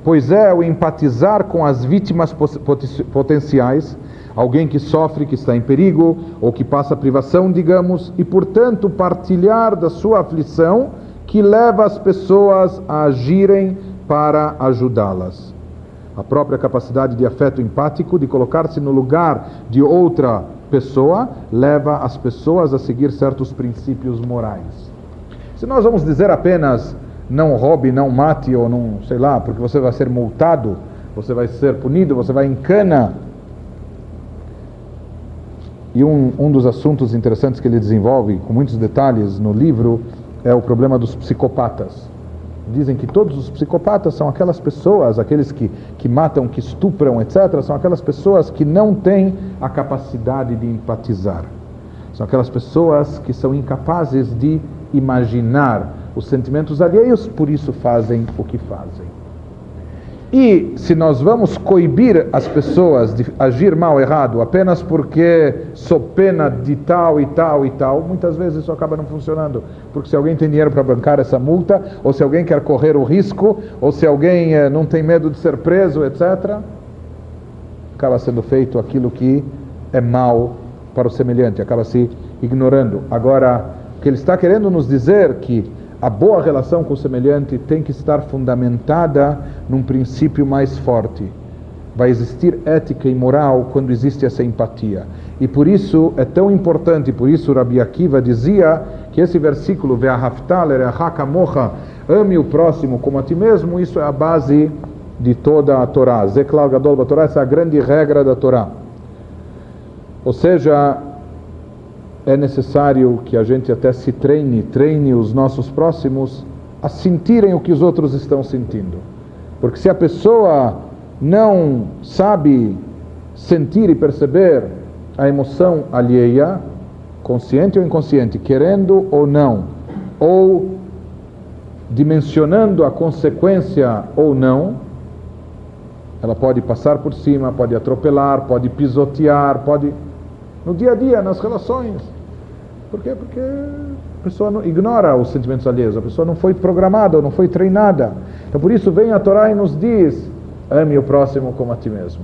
pois é o empatizar com as vítimas potenciais, alguém que sofre, que está em perigo ou que passa privação, digamos, e portanto partilhar da sua aflição que leva as pessoas a agirem para ajudá-las a própria capacidade de afeto empático, de colocar-se no lugar de outra pessoa, leva as pessoas a seguir certos princípios morais. Se nós vamos dizer apenas não roube, não mate, ou não, sei lá, porque você vai ser multado, você vai ser punido, você vai em cana. E um, um dos assuntos interessantes que ele desenvolve, com muitos detalhes no livro, é o problema dos psicopatas dizem que todos os psicopatas são aquelas pessoas, aqueles que, que matam, que estupram, etc., são aquelas pessoas que não têm a capacidade de empatizar. São aquelas pessoas que são incapazes de imaginar os sentimentos alheios, por isso fazem o que fazem. E se nós vamos coibir as pessoas de agir mal errado apenas porque sou pena de tal e tal e tal, muitas vezes isso acaba não funcionando. Porque se alguém tem dinheiro para bancar essa multa, ou se alguém quer correr o risco, ou se alguém eh, não tem medo de ser preso, etc., acaba sendo feito aquilo que é mal para o semelhante, acaba se ignorando. Agora, o que ele está querendo nos dizer que a boa relação com o semelhante tem que estar fundamentada num princípio mais forte. Vai existir ética e moral quando existe essa empatia. E por isso é tão importante, por isso Rabi Akiva dizia que esse versículo, ame o próximo como a ti mesmo, isso é a base de toda a Torá. Zeklal Gadol Torá, essa é a grande regra da Torá. Ou seja, é necessário que a gente até se treine, treine os nossos próximos a sentirem o que os outros estão sentindo. Porque se a pessoa não sabe sentir e perceber a emoção alheia, consciente ou inconsciente, querendo ou não, ou dimensionando a consequência ou não, ela pode passar por cima, pode atropelar, pode pisotear, pode. No dia a dia, nas relações. Por quê? Porque a pessoa não, ignora os sentimentos alheios, a pessoa não foi programada, não foi treinada. Então por isso vem a Torá e nos diz: ame o próximo como a ti mesmo.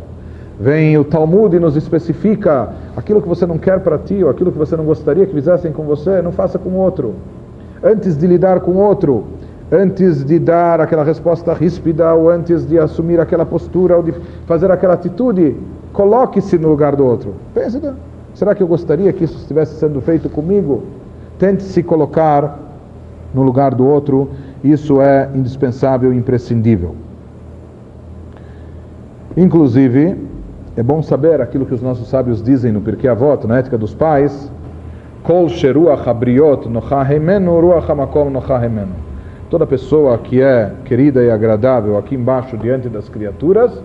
Vem o Talmud e nos especifica aquilo que você não quer para ti, ou aquilo que você não gostaria que fizessem com você, não faça com o outro. Antes de lidar com outro, antes de dar aquela resposta ríspida, ou antes de assumir aquela postura, ou de fazer aquela atitude, coloque-se no lugar do outro. Pense, será que eu gostaria que isso estivesse sendo feito comigo? Tente se colocar no lugar do outro, isso é indispensável e imprescindível. Inclusive, é bom saber aquilo que os nossos sábios dizem no Pirkei Avot, na ética dos pais, Kol habriot nochahemenu hamakom nochahemenu. Toda pessoa que é querida e agradável aqui embaixo diante das criaturas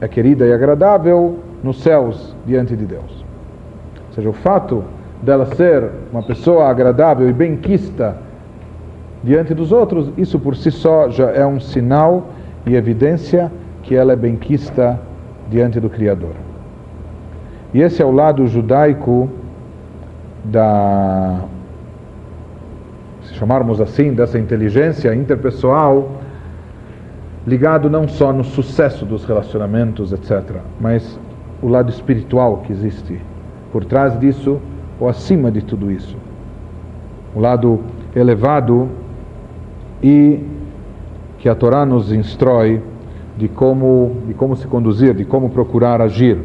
é querida e agradável nos céus diante de Deus. Seja, o fato dela ser uma pessoa agradável e benquista diante dos outros, isso por si só já é um sinal e evidência que ela é benquista diante do Criador. E esse é o lado judaico da, se chamarmos assim, dessa inteligência interpessoal, ligado não só no sucesso dos relacionamentos, etc., mas o lado espiritual que existe por trás disso ou acima de tudo isso. O lado elevado e que a Torá nos instrói de como, de como se conduzir, de como procurar agir.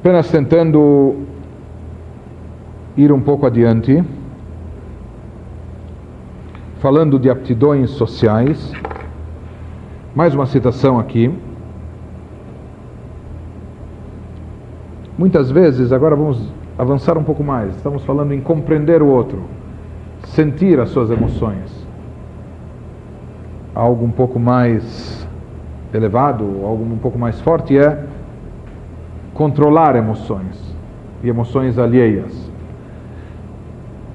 Apenas tentando ir um pouco adiante, falando de aptidões sociais. Mais uma citação aqui. Muitas vezes, agora vamos avançar um pouco mais, estamos falando em compreender o outro, sentir as suas emoções algo um pouco mais elevado, algo um pouco mais forte é controlar emoções e emoções alheias.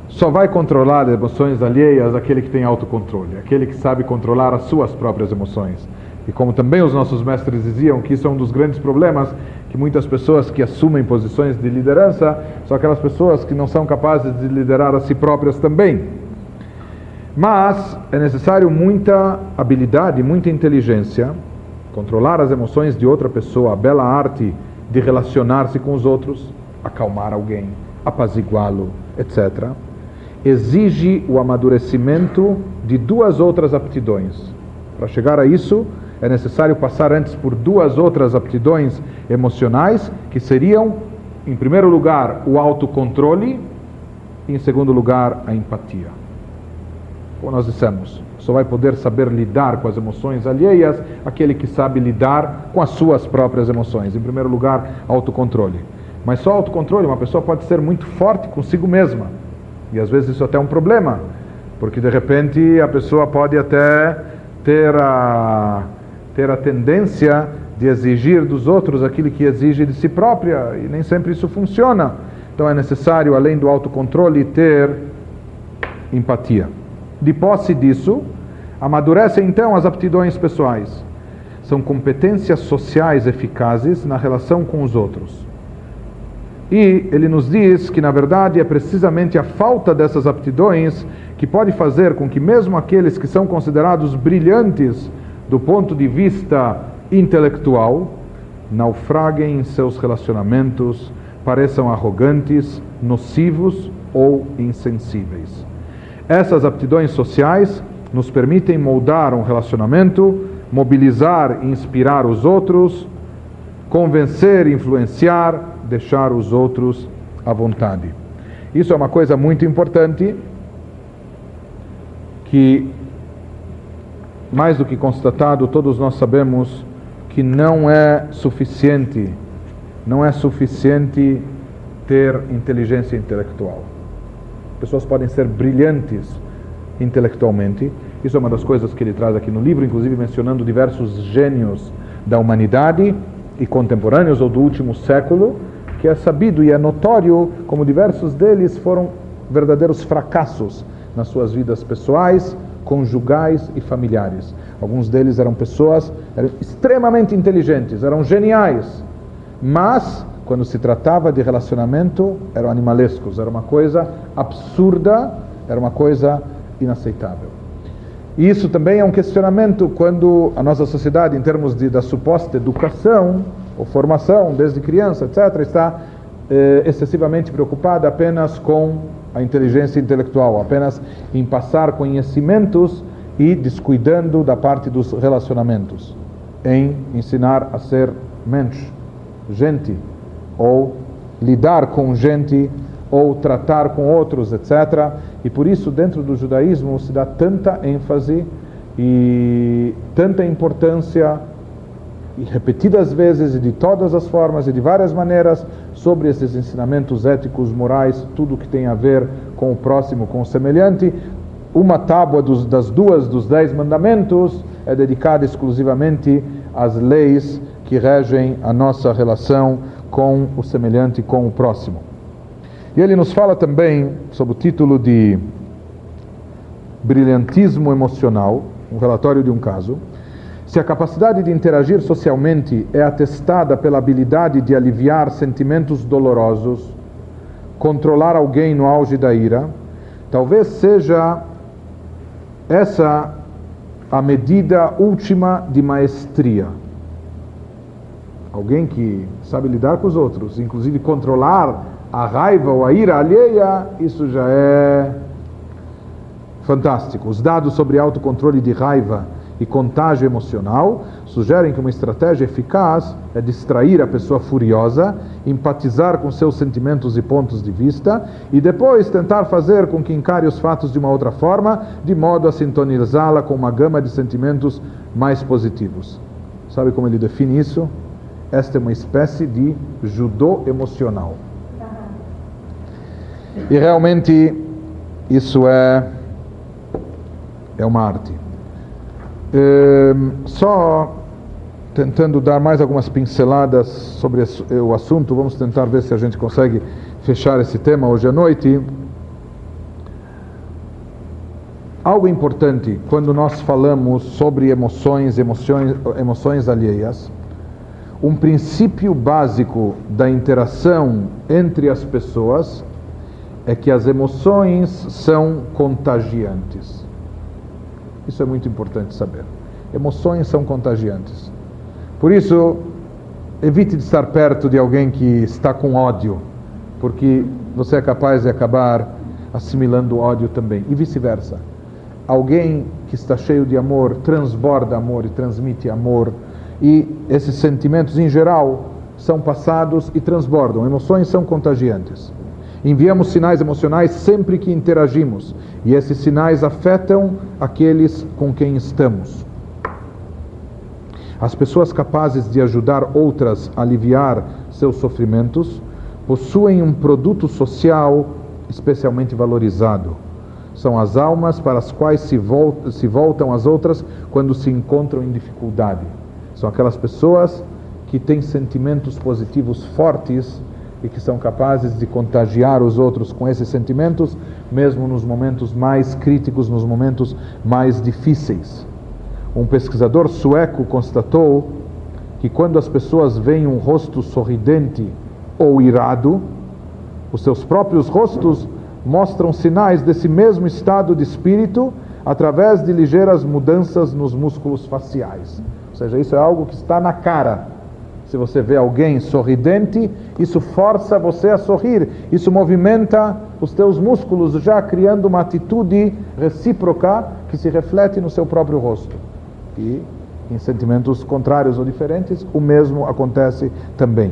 Só vai controlar emoções alheias aquele que tem autocontrole, aquele que sabe controlar as suas próprias emoções. E como também os nossos mestres diziam que isso é um dos grandes problemas, que muitas pessoas que assumem posições de liderança são aquelas pessoas que não são capazes de liderar a si próprias também. Mas é necessário muita habilidade, muita inteligência, controlar as emoções de outra pessoa, a bela arte de relacionar-se com os outros, acalmar alguém, apaziguá-lo, etc. Exige o amadurecimento de duas outras aptidões. Para chegar a isso, é necessário passar antes por duas outras aptidões emocionais, que seriam, em primeiro lugar, o autocontrole e, em segundo lugar, a empatia como nós dissemos, só vai poder saber lidar com as emoções alheias aquele que sabe lidar com as suas próprias emoções. Em primeiro lugar, autocontrole. Mas só autocontrole, uma pessoa pode ser muito forte consigo mesma. E às vezes isso até é um problema, porque de repente a pessoa pode até ter a, ter a tendência de exigir dos outros aquilo que exige de si própria, e nem sempre isso funciona. Então é necessário, além do autocontrole, ter empatia. De posse disso, amadurecem então as aptidões pessoais. São competências sociais eficazes na relação com os outros. E ele nos diz que, na verdade, é precisamente a falta dessas aptidões que pode fazer com que, mesmo aqueles que são considerados brilhantes do ponto de vista intelectual, naufraguem em seus relacionamentos, pareçam arrogantes, nocivos ou insensíveis. Essas aptidões sociais nos permitem moldar um relacionamento, mobilizar e inspirar os outros, convencer, influenciar, deixar os outros à vontade. Isso é uma coisa muito importante que, mais do que constatado, todos nós sabemos que não é suficiente, não é suficiente ter inteligência intelectual. Pessoas podem ser brilhantes intelectualmente. Isso é uma das coisas que ele traz aqui no livro, inclusive mencionando diversos gênios da humanidade e contemporâneos ou do último século, que é sabido e é notório como diversos deles foram verdadeiros fracassos nas suas vidas pessoais, conjugais e familiares. Alguns deles eram pessoas eram extremamente inteligentes, eram geniais, mas quando se tratava de relacionamento eram animalescos, era uma coisa absurda, era uma coisa inaceitável. E isso também é um questionamento quando a nossa sociedade, em termos de, da suposta educação ou formação desde criança, etc., está eh, excessivamente preocupada apenas com a inteligência intelectual, apenas em passar conhecimentos e descuidando da parte dos relacionamentos, em ensinar a ser mensch, gente, ou lidar com gente, ou tratar com outros, etc. E por isso, dentro do judaísmo, se dá tanta ênfase e tanta importância, e repetidas vezes, e de todas as formas e de várias maneiras, sobre esses ensinamentos éticos, morais, tudo que tem a ver com o próximo, com o semelhante. Uma tábua dos, das duas dos dez mandamentos é dedicada exclusivamente às leis que regem a nossa relação com o semelhante, com o próximo. E ele nos fala também sob o título de Brilhantismo Emocional, um relatório de um caso. Se a capacidade de interagir socialmente é atestada pela habilidade de aliviar sentimentos dolorosos, controlar alguém no auge da ira, talvez seja essa a medida última de maestria. Alguém que sabe lidar com os outros, inclusive controlar a raiva ou a ira alheia, isso já é fantástico. Os dados sobre autocontrole de raiva e contágio emocional sugerem que uma estratégia eficaz é distrair a pessoa furiosa, empatizar com seus sentimentos e pontos de vista e depois tentar fazer com que encare os fatos de uma outra forma, de modo a sintonizá-la com uma gama de sentimentos mais positivos. Sabe como ele define isso? Esta é uma espécie de judô emocional. E realmente isso é, é uma arte. Ehm, só tentando dar mais algumas pinceladas sobre o assunto, vamos tentar ver se a gente consegue fechar esse tema hoje à noite. Algo importante quando nós falamos sobre emoções, emoções, emoções alheias, um princípio básico da interação entre as pessoas é que as emoções são contagiantes. Isso é muito importante saber. Emoções são contagiantes. Por isso, evite de estar perto de alguém que está com ódio, porque você é capaz de acabar assimilando ódio também, e vice-versa. Alguém que está cheio de amor transborda amor e transmite amor, e esses sentimentos em geral são passados e transbordam. Emoções são contagiantes. Enviamos sinais emocionais sempre que interagimos, e esses sinais afetam aqueles com quem estamos. As pessoas capazes de ajudar outras a aliviar seus sofrimentos possuem um produto social especialmente valorizado. São as almas para as quais se, voltam, se voltam as outras quando se encontram em dificuldade. São aquelas pessoas que têm sentimentos positivos fortes e que são capazes de contagiar os outros com esses sentimentos, mesmo nos momentos mais críticos, nos momentos mais difíceis. Um pesquisador sueco constatou que quando as pessoas veem um rosto sorridente ou irado, os seus próprios rostos mostram sinais desse mesmo estado de espírito através de ligeiras mudanças nos músculos faciais. Ou seja, isso é algo que está na cara se você vê alguém sorridente, isso força você a sorrir, isso movimenta os teus músculos, já criando uma atitude recíproca que se reflete no seu próprio rosto. E em sentimentos contrários ou diferentes, o mesmo acontece também.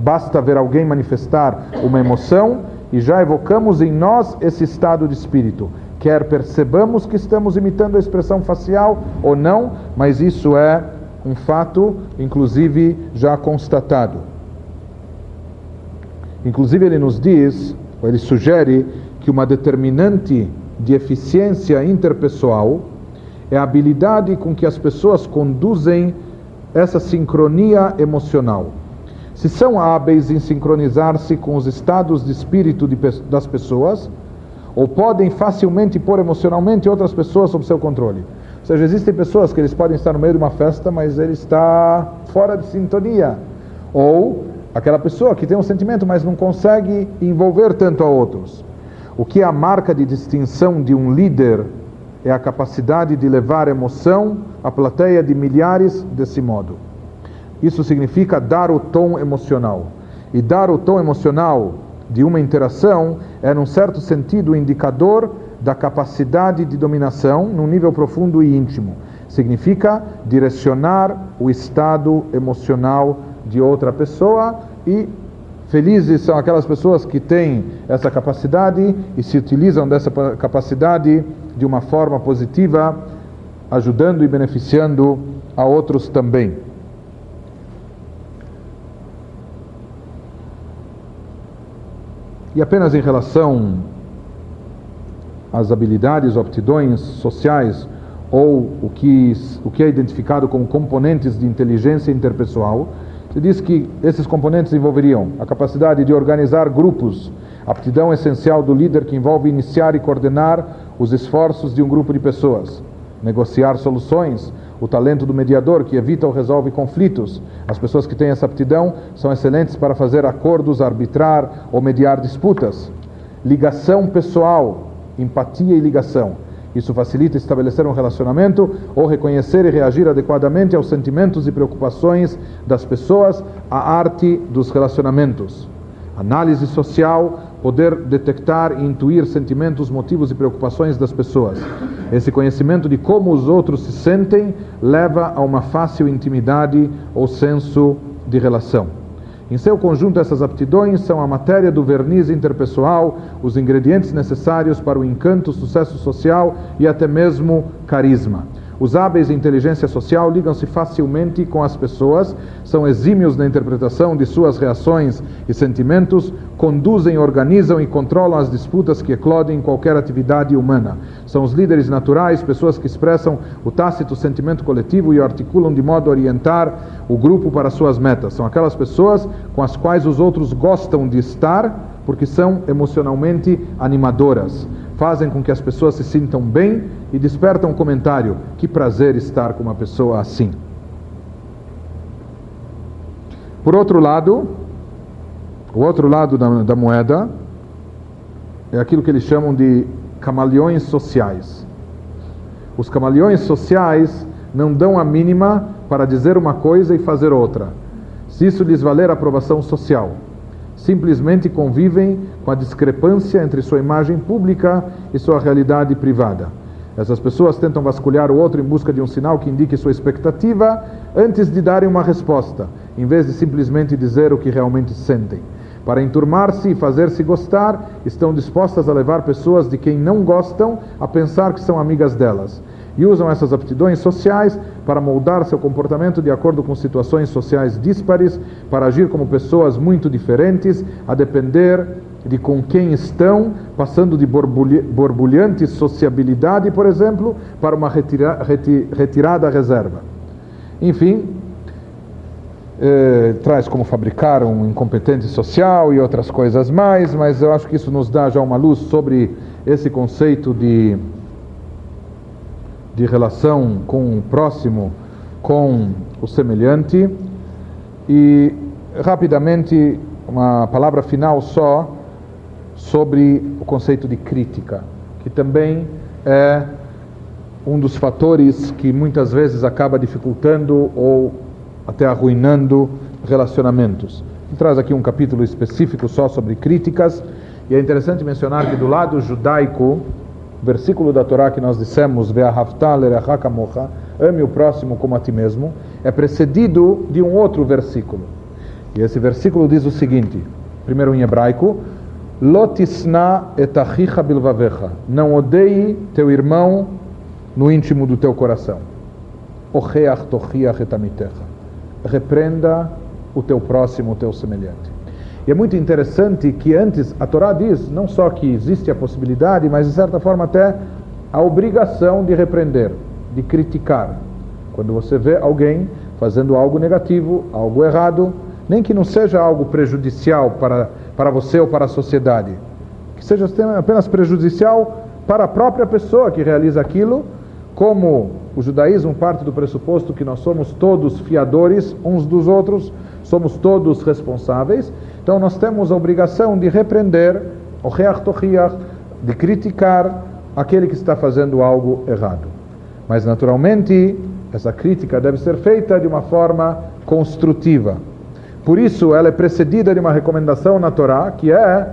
Basta ver alguém manifestar uma emoção e já evocamos em nós esse estado de espírito. Quer percebamos que estamos imitando a expressão facial ou não, mas isso é um fato, inclusive, já constatado. Inclusive, ele nos diz, ou ele sugere, que uma determinante de eficiência interpessoal é a habilidade com que as pessoas conduzem essa sincronia emocional. Se são hábeis em sincronizar-se com os estados de espírito de, das pessoas, ou podem facilmente pôr emocionalmente outras pessoas sob seu controle. Ou seja, existem pessoas que eles podem estar no meio de uma festa, mas ele está fora de sintonia. Ou aquela pessoa que tem um sentimento, mas não consegue envolver tanto a outros. O que é a marca de distinção de um líder é a capacidade de levar emoção à plateia de milhares desse modo. Isso significa dar o tom emocional. E dar o tom emocional de uma interação é, num certo sentido, o indicador da capacidade de dominação num nível profundo e íntimo. Significa direcionar o estado emocional de outra pessoa e Felizes são aquelas pessoas que têm essa capacidade e se utilizam dessa capacidade de uma forma positiva, ajudando e beneficiando a outros também. E apenas em relação às habilidades ou aptidões sociais ou o que, o que é identificado como componentes de inteligência interpessoal, se diz que esses componentes envolveriam a capacidade de organizar grupos, aptidão essencial do líder que envolve iniciar e coordenar os esforços de um grupo de pessoas, negociar soluções, o talento do mediador que evita ou resolve conflitos. As pessoas que têm essa aptidão são excelentes para fazer acordos, arbitrar ou mediar disputas. Ligação pessoal, empatia e ligação. Isso facilita estabelecer um relacionamento ou reconhecer e reagir adequadamente aos sentimentos e preocupações das pessoas, a arte dos relacionamentos. Análise social, poder detectar e intuir sentimentos, motivos e preocupações das pessoas. Esse conhecimento de como os outros se sentem leva a uma fácil intimidade ou senso de relação. Em seu conjunto, essas aptidões são a matéria do verniz interpessoal, os ingredientes necessários para o encanto, sucesso social e até mesmo carisma. Os hábeis de inteligência social ligam-se facilmente com as pessoas, são exímios na interpretação de suas reações e sentimentos, conduzem, organizam e controlam as disputas que eclodem em qualquer atividade humana. São os líderes naturais, pessoas que expressam o tácito sentimento coletivo e articulam de modo a orientar o grupo para suas metas. São aquelas pessoas com as quais os outros gostam de estar porque são emocionalmente animadoras fazem com que as pessoas se sintam bem e despertam um comentário: que prazer estar com uma pessoa assim. Por outro lado, o outro lado da, da moeda é aquilo que eles chamam de camaleões sociais. Os camaleões sociais não dão a mínima para dizer uma coisa e fazer outra, se isso lhes valer aprovação social simplesmente convivem com a discrepância entre sua imagem pública e sua realidade privada. Essas pessoas tentam vasculhar o outro em busca de um sinal que indique sua expectativa antes de darem uma resposta, em vez de simplesmente dizer o que realmente sentem. Para enturmar-se e fazer-se gostar, estão dispostas a levar pessoas de quem não gostam a pensar que são amigas delas e usam essas aptidões sociais para moldar seu comportamento de acordo com situações sociais díspares, para agir como pessoas muito diferentes, a depender de com quem estão, passando de borbulhante sociabilidade, por exemplo, para uma retira, reti, retirada reserva. Enfim, eh, traz como fabricar um incompetente social e outras coisas mais, mas eu acho que isso nos dá já uma luz sobre esse conceito de de relação com o próximo, com o semelhante. E rapidamente, uma palavra final só sobre o conceito de crítica, que também é um dos fatores que muitas vezes acaba dificultando ou até arruinando relacionamentos. Ele traz aqui um capítulo específico só sobre críticas, e é interessante mencionar que do lado judaico, versículo da Torá que nós dissemos, ame o próximo como a ti mesmo, é precedido de um outro versículo. E esse versículo diz o seguinte, primeiro em hebraico, Lotisna. Não odeie teu irmão no íntimo do teu coração. Repreenda o teu próximo, o teu semelhante. E é muito interessante que antes a Torá diz não só que existe a possibilidade, mas de certa forma até a obrigação de repreender, de criticar. Quando você vê alguém fazendo algo negativo, algo errado, nem que não seja algo prejudicial para, para você ou para a sociedade, que seja apenas prejudicial para a própria pessoa que realiza aquilo, como o judaísmo parte do pressuposto que nós somos todos fiadores uns dos outros, somos todos responsáveis, então nós temos a obrigação de repreender, o de criticar aquele que está fazendo algo errado. Mas naturalmente, essa crítica deve ser feita de uma forma construtiva. Por isso, ela é precedida de uma recomendação na Torá, que é: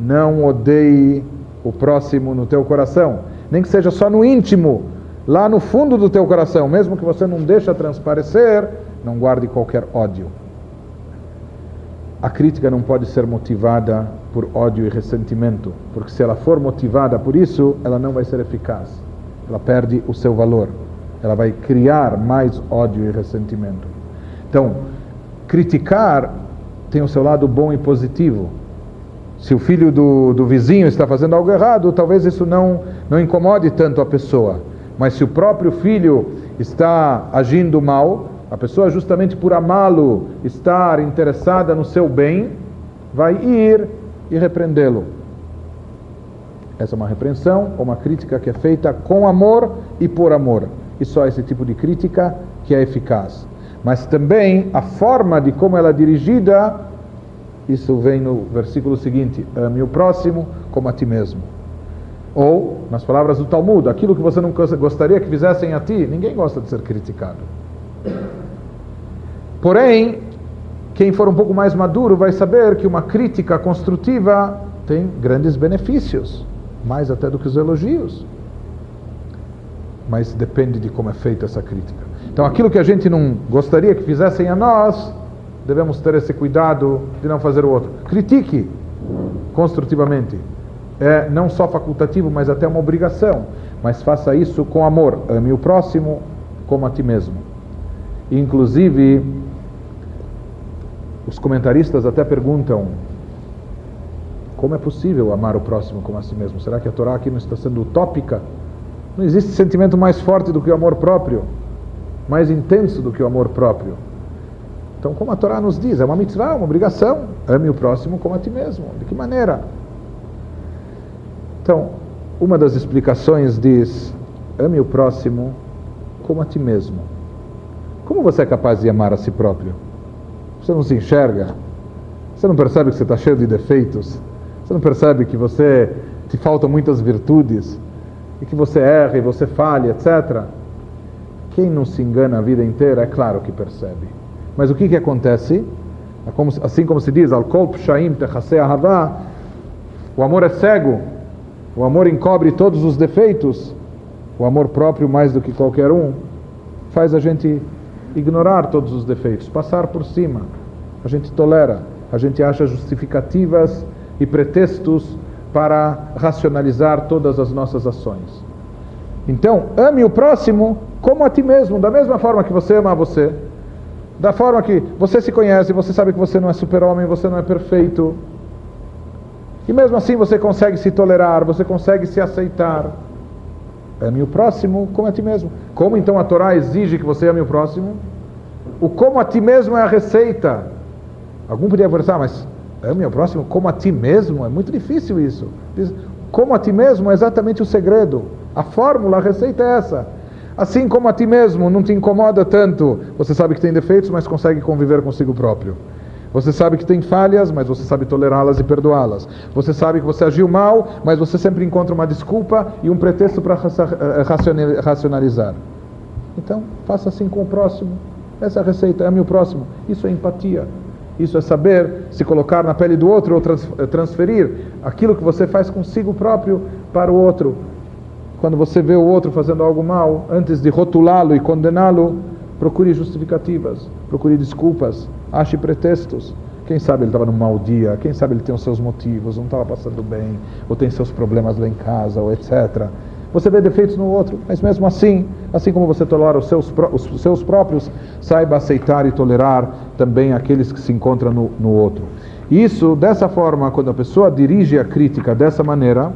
não odeie o próximo no teu coração, nem que seja só no íntimo, lá no fundo do teu coração, mesmo que você não deixe transparecer, não guarde qualquer ódio. A crítica não pode ser motivada por ódio e ressentimento, porque se ela for motivada por isso, ela não vai ser eficaz. Ela perde o seu valor. Ela vai criar mais ódio e ressentimento. Então, criticar tem o seu lado bom e positivo. Se o filho do, do vizinho está fazendo algo errado, talvez isso não, não incomode tanto a pessoa. Mas se o próprio filho está agindo mal, a pessoa, justamente por amá-lo, estar interessada no seu bem, vai ir e repreendê-lo. Essa é uma repreensão ou uma crítica que é feita com amor e por amor. E só esse tipo de crítica que é eficaz mas também a forma de como ela é dirigida, isso vem no versículo seguinte: ame o próximo como a ti mesmo. Ou, nas palavras do Talmud, aquilo que você não gostaria que fizessem a ti, ninguém gosta de ser criticado. Porém, quem for um pouco mais maduro vai saber que uma crítica construtiva tem grandes benefícios, mais até do que os elogios. Mas depende de como é feita essa crítica. Então, aquilo que a gente não gostaria que fizessem a nós, devemos ter esse cuidado de não fazer o outro. Critique construtivamente. É não só facultativo, mas até uma obrigação. Mas faça isso com amor. Ame o próximo como a ti mesmo. Inclusive, os comentaristas até perguntam como é possível amar o próximo como a si mesmo? Será que a Torá aqui não está sendo utópica? Não existe sentimento mais forte do que o amor próprio mais intenso do que o amor próprio. Então, como a Torá nos diz, é uma mitzvah, uma obrigação. Ame o próximo como a ti mesmo. De que maneira? Então, uma das explicações diz: ame o próximo como a ti mesmo. Como você é capaz de amar a si próprio? Você não se enxerga? Você não percebe que você está cheio de defeitos? Você não percebe que você te faltam muitas virtudes? E que você erra e você falha, etc. Quem não se engana a vida inteira, é claro que percebe. Mas o que, que acontece? É assim como se diz, o amor é cego, o amor encobre todos os defeitos, o amor próprio, mais do que qualquer um, faz a gente ignorar todos os defeitos, passar por cima. A gente tolera, a gente acha justificativas e pretextos para racionalizar todas as nossas ações. Então, ame o próximo como a ti mesmo, da mesma forma que você ama a você. Da forma que você se conhece, você sabe que você não é super-homem, você não é perfeito. E mesmo assim você consegue se tolerar, você consegue se aceitar. Ame o próximo como a ti mesmo. Como então a Torá exige que você ame o próximo? O como a ti mesmo é a receita. Algum poderia pensar, mas ame o próximo como a ti mesmo? É muito difícil isso. Como a ti mesmo é exatamente o segredo. A fórmula, a receita é essa. Assim como a ti mesmo não te incomoda tanto, você sabe que tem defeitos, mas consegue conviver consigo próprio. Você sabe que tem falhas, mas você sabe tolerá-las e perdoá-las. Você sabe que você agiu mal, mas você sempre encontra uma desculpa e um pretexto para eh, racionalizar. Então, faça assim com o próximo. Essa é receita, ame o próximo. Isso é empatia. Isso é saber se colocar na pele do outro ou eh, transferir aquilo que você faz consigo próprio para o outro quando você vê o outro fazendo algo mal, antes de rotulá-lo e condená-lo, procure justificativas, procure desculpas, ache pretextos. Quem sabe ele estava num mau dia, quem sabe ele tem os seus motivos, não estava passando bem, ou tem seus problemas lá em casa, ou etc. você vê defeitos no outro, mas mesmo assim, assim como você tolera os seus, os seus próprios, saiba aceitar e tolerar também aqueles que se encontram no, no outro. Isso, dessa forma, quando a pessoa dirige a crítica dessa maneira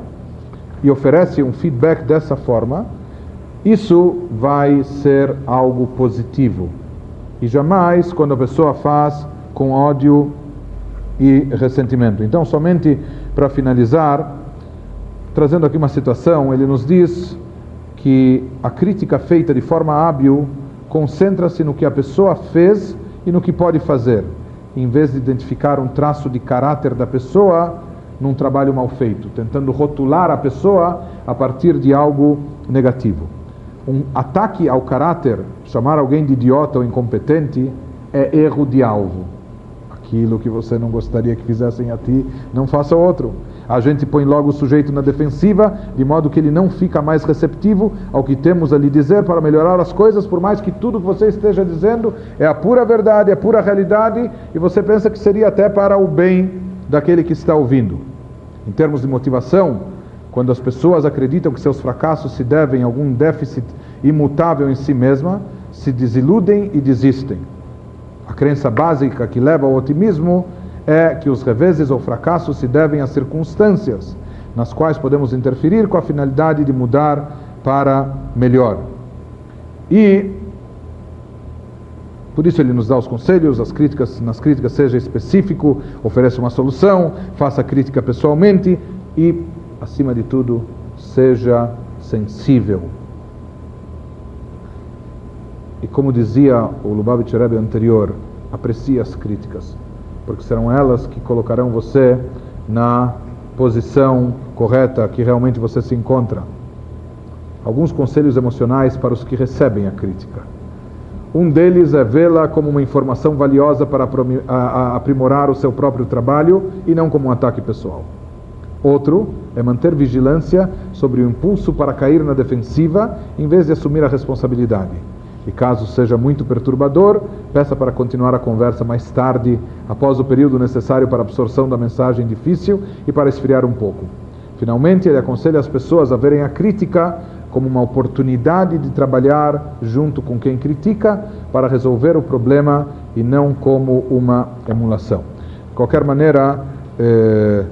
e oferece um feedback dessa forma, isso vai ser algo positivo. E jamais quando a pessoa faz com ódio e ressentimento. Então, somente para finalizar, trazendo aqui uma situação, ele nos diz que a crítica feita de forma hábil concentra-se no que a pessoa fez e no que pode fazer, em vez de identificar um traço de caráter da pessoa num trabalho mal feito, tentando rotular a pessoa a partir de algo negativo. Um ataque ao caráter, chamar alguém de idiota ou incompetente, é erro de alvo. Aquilo que você não gostaria que fizessem a ti, não faça outro. A gente põe logo o sujeito na defensiva, de modo que ele não fica mais receptivo ao que temos a lhe dizer para melhorar as coisas, por mais que tudo que você esteja dizendo é a pura verdade, é a pura realidade, e você pensa que seria até para o bem daquele que está ouvindo. Em termos de motivação, quando as pessoas acreditam que seus fracassos se devem a algum déficit imutável em si mesma, se desiludem e desistem. A crença básica que leva ao otimismo é que os reveses ou fracassos se devem a circunstâncias nas quais podemos interferir com a finalidade de mudar para melhor. E por isso ele nos dá os conselhos, as críticas, nas críticas seja específico, ofereça uma solução, faça crítica pessoalmente e, acima de tudo, seja sensível. E como dizia o Lubavitch Rebbe anterior, aprecie as críticas porque serão elas que colocarão você na posição correta que realmente você se encontra. Alguns conselhos emocionais para os que recebem a crítica. Um deles é vê-la como uma informação valiosa para aprimorar o seu próprio trabalho e não como um ataque pessoal. Outro é manter vigilância sobre o impulso para cair na defensiva em vez de assumir a responsabilidade. E caso seja muito perturbador, peça para continuar a conversa mais tarde, após o período necessário para absorção da mensagem difícil e para esfriar um pouco. Finalmente, ele aconselha as pessoas a verem a crítica como uma oportunidade de trabalhar junto com quem critica para resolver o problema e não como uma emulação. De qualquer maneira, eh,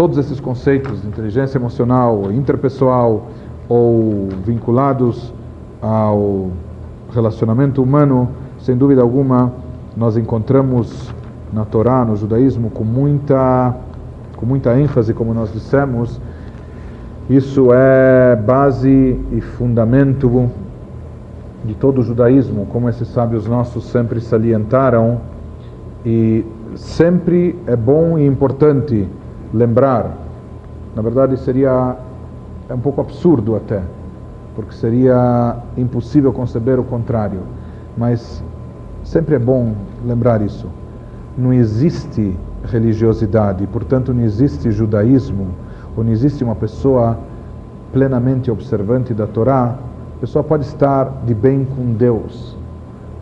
todos esses conceitos de inteligência emocional, interpessoal ou vinculados ao relacionamento humano, sem dúvida alguma, nós encontramos na Torá, no judaísmo, com muita, com muita ênfase, como nós dissemos. Isso é base e fundamento de todo o judaísmo, como esses sábios nossos sempre salientaram. E sempre é bom e importante lembrar. Na verdade, seria é um pouco absurdo até porque seria impossível conceber o contrário. Mas sempre é bom lembrar isso. Não existe religiosidade, portanto, não existe judaísmo, ou não existe uma pessoa plenamente observante da Torá. A pessoa pode estar de bem com Deus,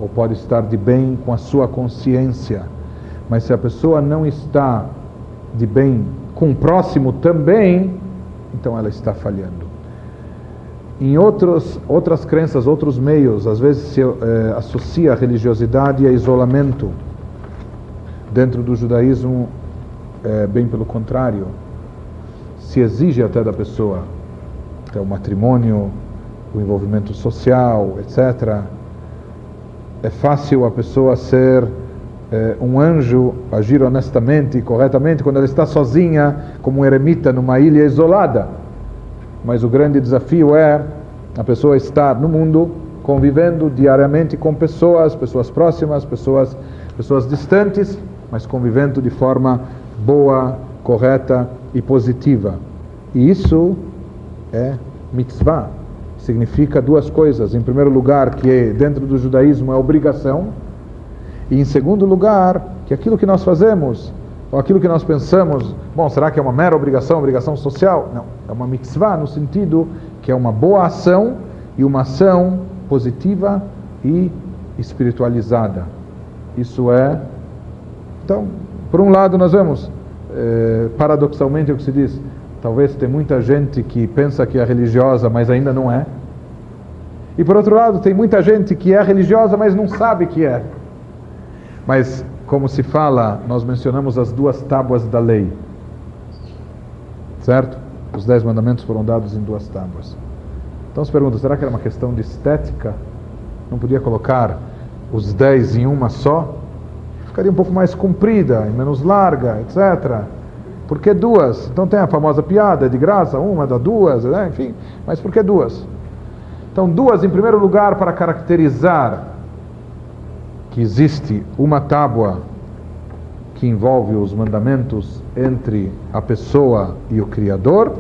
ou pode estar de bem com a sua consciência, mas se a pessoa não está de bem com o próximo também, então ela está falhando. Em outros, outras crenças, outros meios, às vezes se eh, associa a religiosidade a isolamento. Dentro do judaísmo, é bem pelo contrário. Se exige até da pessoa até o matrimônio, o envolvimento social, etc. É fácil a pessoa ser eh, um anjo, agir honestamente e corretamente quando ela está sozinha, como um eremita numa ilha isolada mas o grande desafio é a pessoa estar no mundo convivendo diariamente com pessoas, pessoas próximas, pessoas, pessoas distantes, mas convivendo de forma boa, correta e positiva. E isso é mitzvah. Significa duas coisas. Em primeiro lugar, que dentro do judaísmo é obrigação. E em segundo lugar, que aquilo que nós fazemos ou aquilo que nós pensamos, bom, será que é uma mera obrigação, obrigação social? Não, é uma mitzvah no sentido que é uma boa ação e uma ação positiva e espiritualizada. Isso é. Então, por um lado, nós vemos, eh, paradoxalmente, é o que se diz: Talvez tem muita gente que pensa que é religiosa, mas ainda não é. E por outro lado, tem muita gente que é religiosa, mas não sabe que é. Mas, como se fala, nós mencionamos as duas tábuas da lei. Certo? Os dez mandamentos foram dados em duas tábuas. Então se pergunta, será que era uma questão de estética? Não podia colocar os dez em uma só? Ficaria um pouco mais comprida menos larga, etc. Por que duas? Então tem a famosa piada, é de graça, uma dá duas, né? enfim. Mas por que duas? Então, duas, em primeiro lugar, para caracterizar que existe uma tábua que envolve os mandamentos entre a pessoa e o Criador,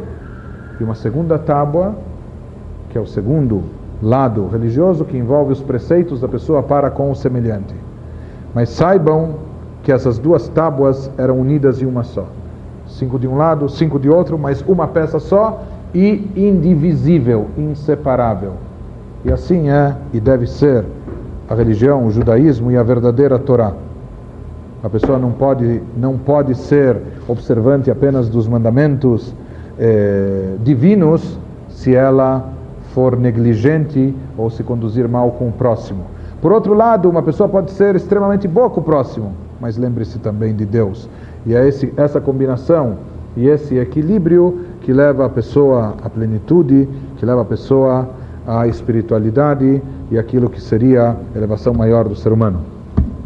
e uma segunda tábua, que é o segundo lado religioso, que envolve os preceitos da pessoa para com o semelhante. Mas saibam que essas duas tábuas eram unidas em uma só. Cinco de um lado, cinco de outro, mas uma peça só e indivisível, inseparável. E assim é e deve ser a religião, o judaísmo e a verdadeira Torá. A pessoa não pode, não pode ser observante apenas dos mandamentos eh, divinos se ela for negligente ou se conduzir mal com o próximo. Por outro lado, uma pessoa pode ser extremamente boa com o próximo, mas lembre-se também de Deus. E é esse, essa combinação e esse equilíbrio que leva a pessoa à plenitude, que leva a pessoa à espiritualidade e aquilo que seria a elevação maior do ser humano.